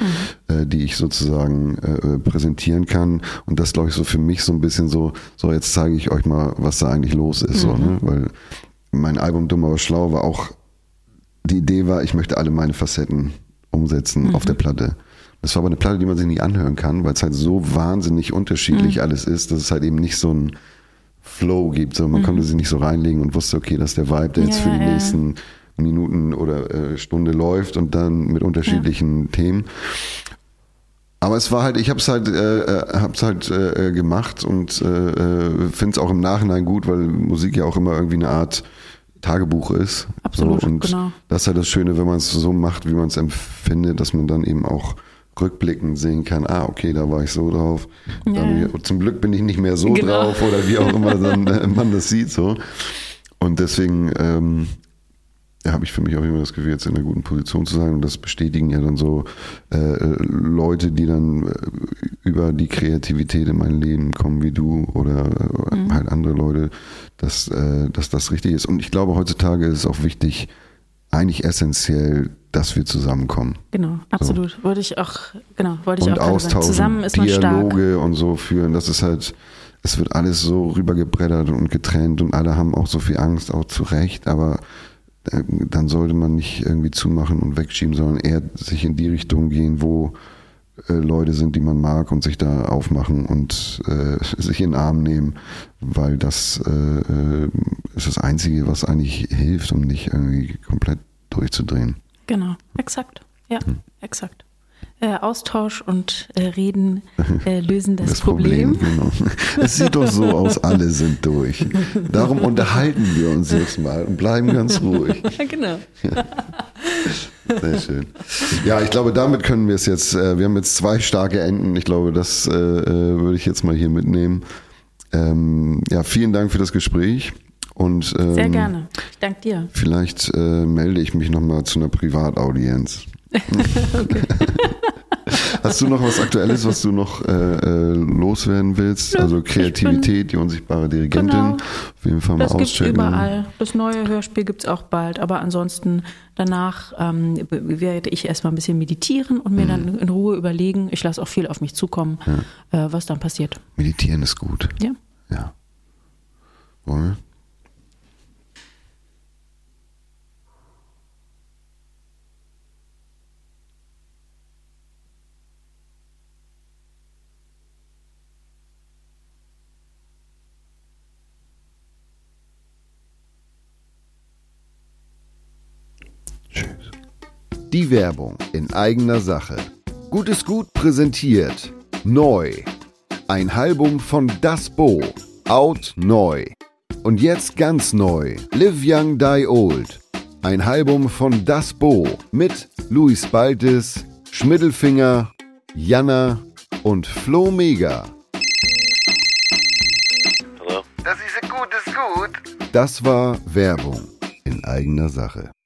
äh, die ich sozusagen äh, präsentieren kann. Und das glaube ich so für mich so ein bisschen so, so jetzt zeige ich euch mal, was da eigentlich los ist. So, ne? Weil mein Album Dumm aber schlau war auch, die Idee war, ich möchte alle meine Facetten umsetzen auf der Platte. Das war aber eine Platte, die man sich nicht anhören kann, weil es halt so wahnsinnig unterschiedlich alles ist, dass es halt eben nicht so ein Flow gibt. So, man konnte sich nicht so reinlegen und wusste, okay, das ist der Vibe, der jetzt Ja, für die ja. nächsten Minuten oder äh, Stunde läuft und dann mit unterschiedlichen Themen. Aber es war halt, ich habe es halt, äh, äh, hab's halt äh, gemacht und äh, äh, finde es auch im Nachhinein gut, weil Musik ja auch immer irgendwie eine Art Tagebuch ist. Absolut, so, und genau. Das ist halt das Schöne, wenn man es so macht, wie man es empfindet, dass man dann eben auch rückblickend sehen kann, ah, okay, da war ich so drauf. Ja, Dann. Zum Glück bin ich nicht mehr so Genau. drauf oder wie auch immer dann, äh, man das sieht. so. Und deswegen ähm, habe ich für mich auch immer das Gefühl, jetzt in einer guten Position zu sein. Und das bestätigen ja dann so äh, Leute, die dann äh, über die Kreativität in mein Leben kommen wie du oder äh, halt andere Leute, dass, äh, dass das richtig ist. Und ich glaube, heutzutage ist es auch wichtig, eigentlich essentiell, dass wir zusammenkommen. Genau, absolut. Wollte ich auch, genau, wollte ich und auch austauschen, Zusammen ist man stark. Dialoge und so führen. Das ist halt, es wird alles so rübergebreddert und getrennt und alle haben auch so viel Angst, auch zu Recht, aber dann sollte man nicht irgendwie zumachen und wegschieben, sondern eher sich in die Richtung gehen, wo äh, Leute sind, die man mag und sich da aufmachen und äh, [laughs] sich in den Arm nehmen, weil das äh, äh, ist das Einzige, was eigentlich hilft, um nicht irgendwie komplett durchzudrehen. Genau, exakt. Ja, Hm. exakt. Äh, Austausch und äh, Reden äh, lösen das, das Problem. Problem genau. Es sieht doch so aus, alle sind durch. Darum unterhalten wir uns jetzt mal und bleiben ganz ruhig. [laughs] Ja, genau. Ja. Sehr schön. Ja, ich glaube, damit können wir es jetzt. Äh, wir haben jetzt zwei starke Enden. Ich glaube, das äh, äh, würde ich jetzt mal hier mitnehmen. Ähm, ja, vielen Dank für das Gespräch. Und, ähm, Sehr gerne. Ich danke dir. Vielleicht melde ich mich nochmal zu einer Privataudienz. Okay. [laughs] Hast du noch was Aktuelles, was du noch äh, äh, loswerden willst? Ja, also Kreativität, die unsichtbare Dirigentin. Genau. Auf jeden Fall mal das auschecken. Das überall. Das neue Hörspiel gibt es auch bald. Aber ansonsten danach ähm, werde ich erstmal ein bisschen meditieren und mir mhm. dann in Ruhe überlegen. Ich lasse auch viel auf mich zukommen, ja. äh, was dann passiert. Meditieren ist gut. Ja. Ja. Wollen wir? Die Werbung in eigener Sache. Gutes Gut präsentiert. Neu. Ein Album von Das Bo. Out neu. Und jetzt ganz neu. Live Young Die Old. Ein Album von Das Bo mit Luis Baltes, Schmiddelfinger, Janna und Flo Mega. Hallo? Das ist gut, ist gut. Das war Werbung in eigener Sache.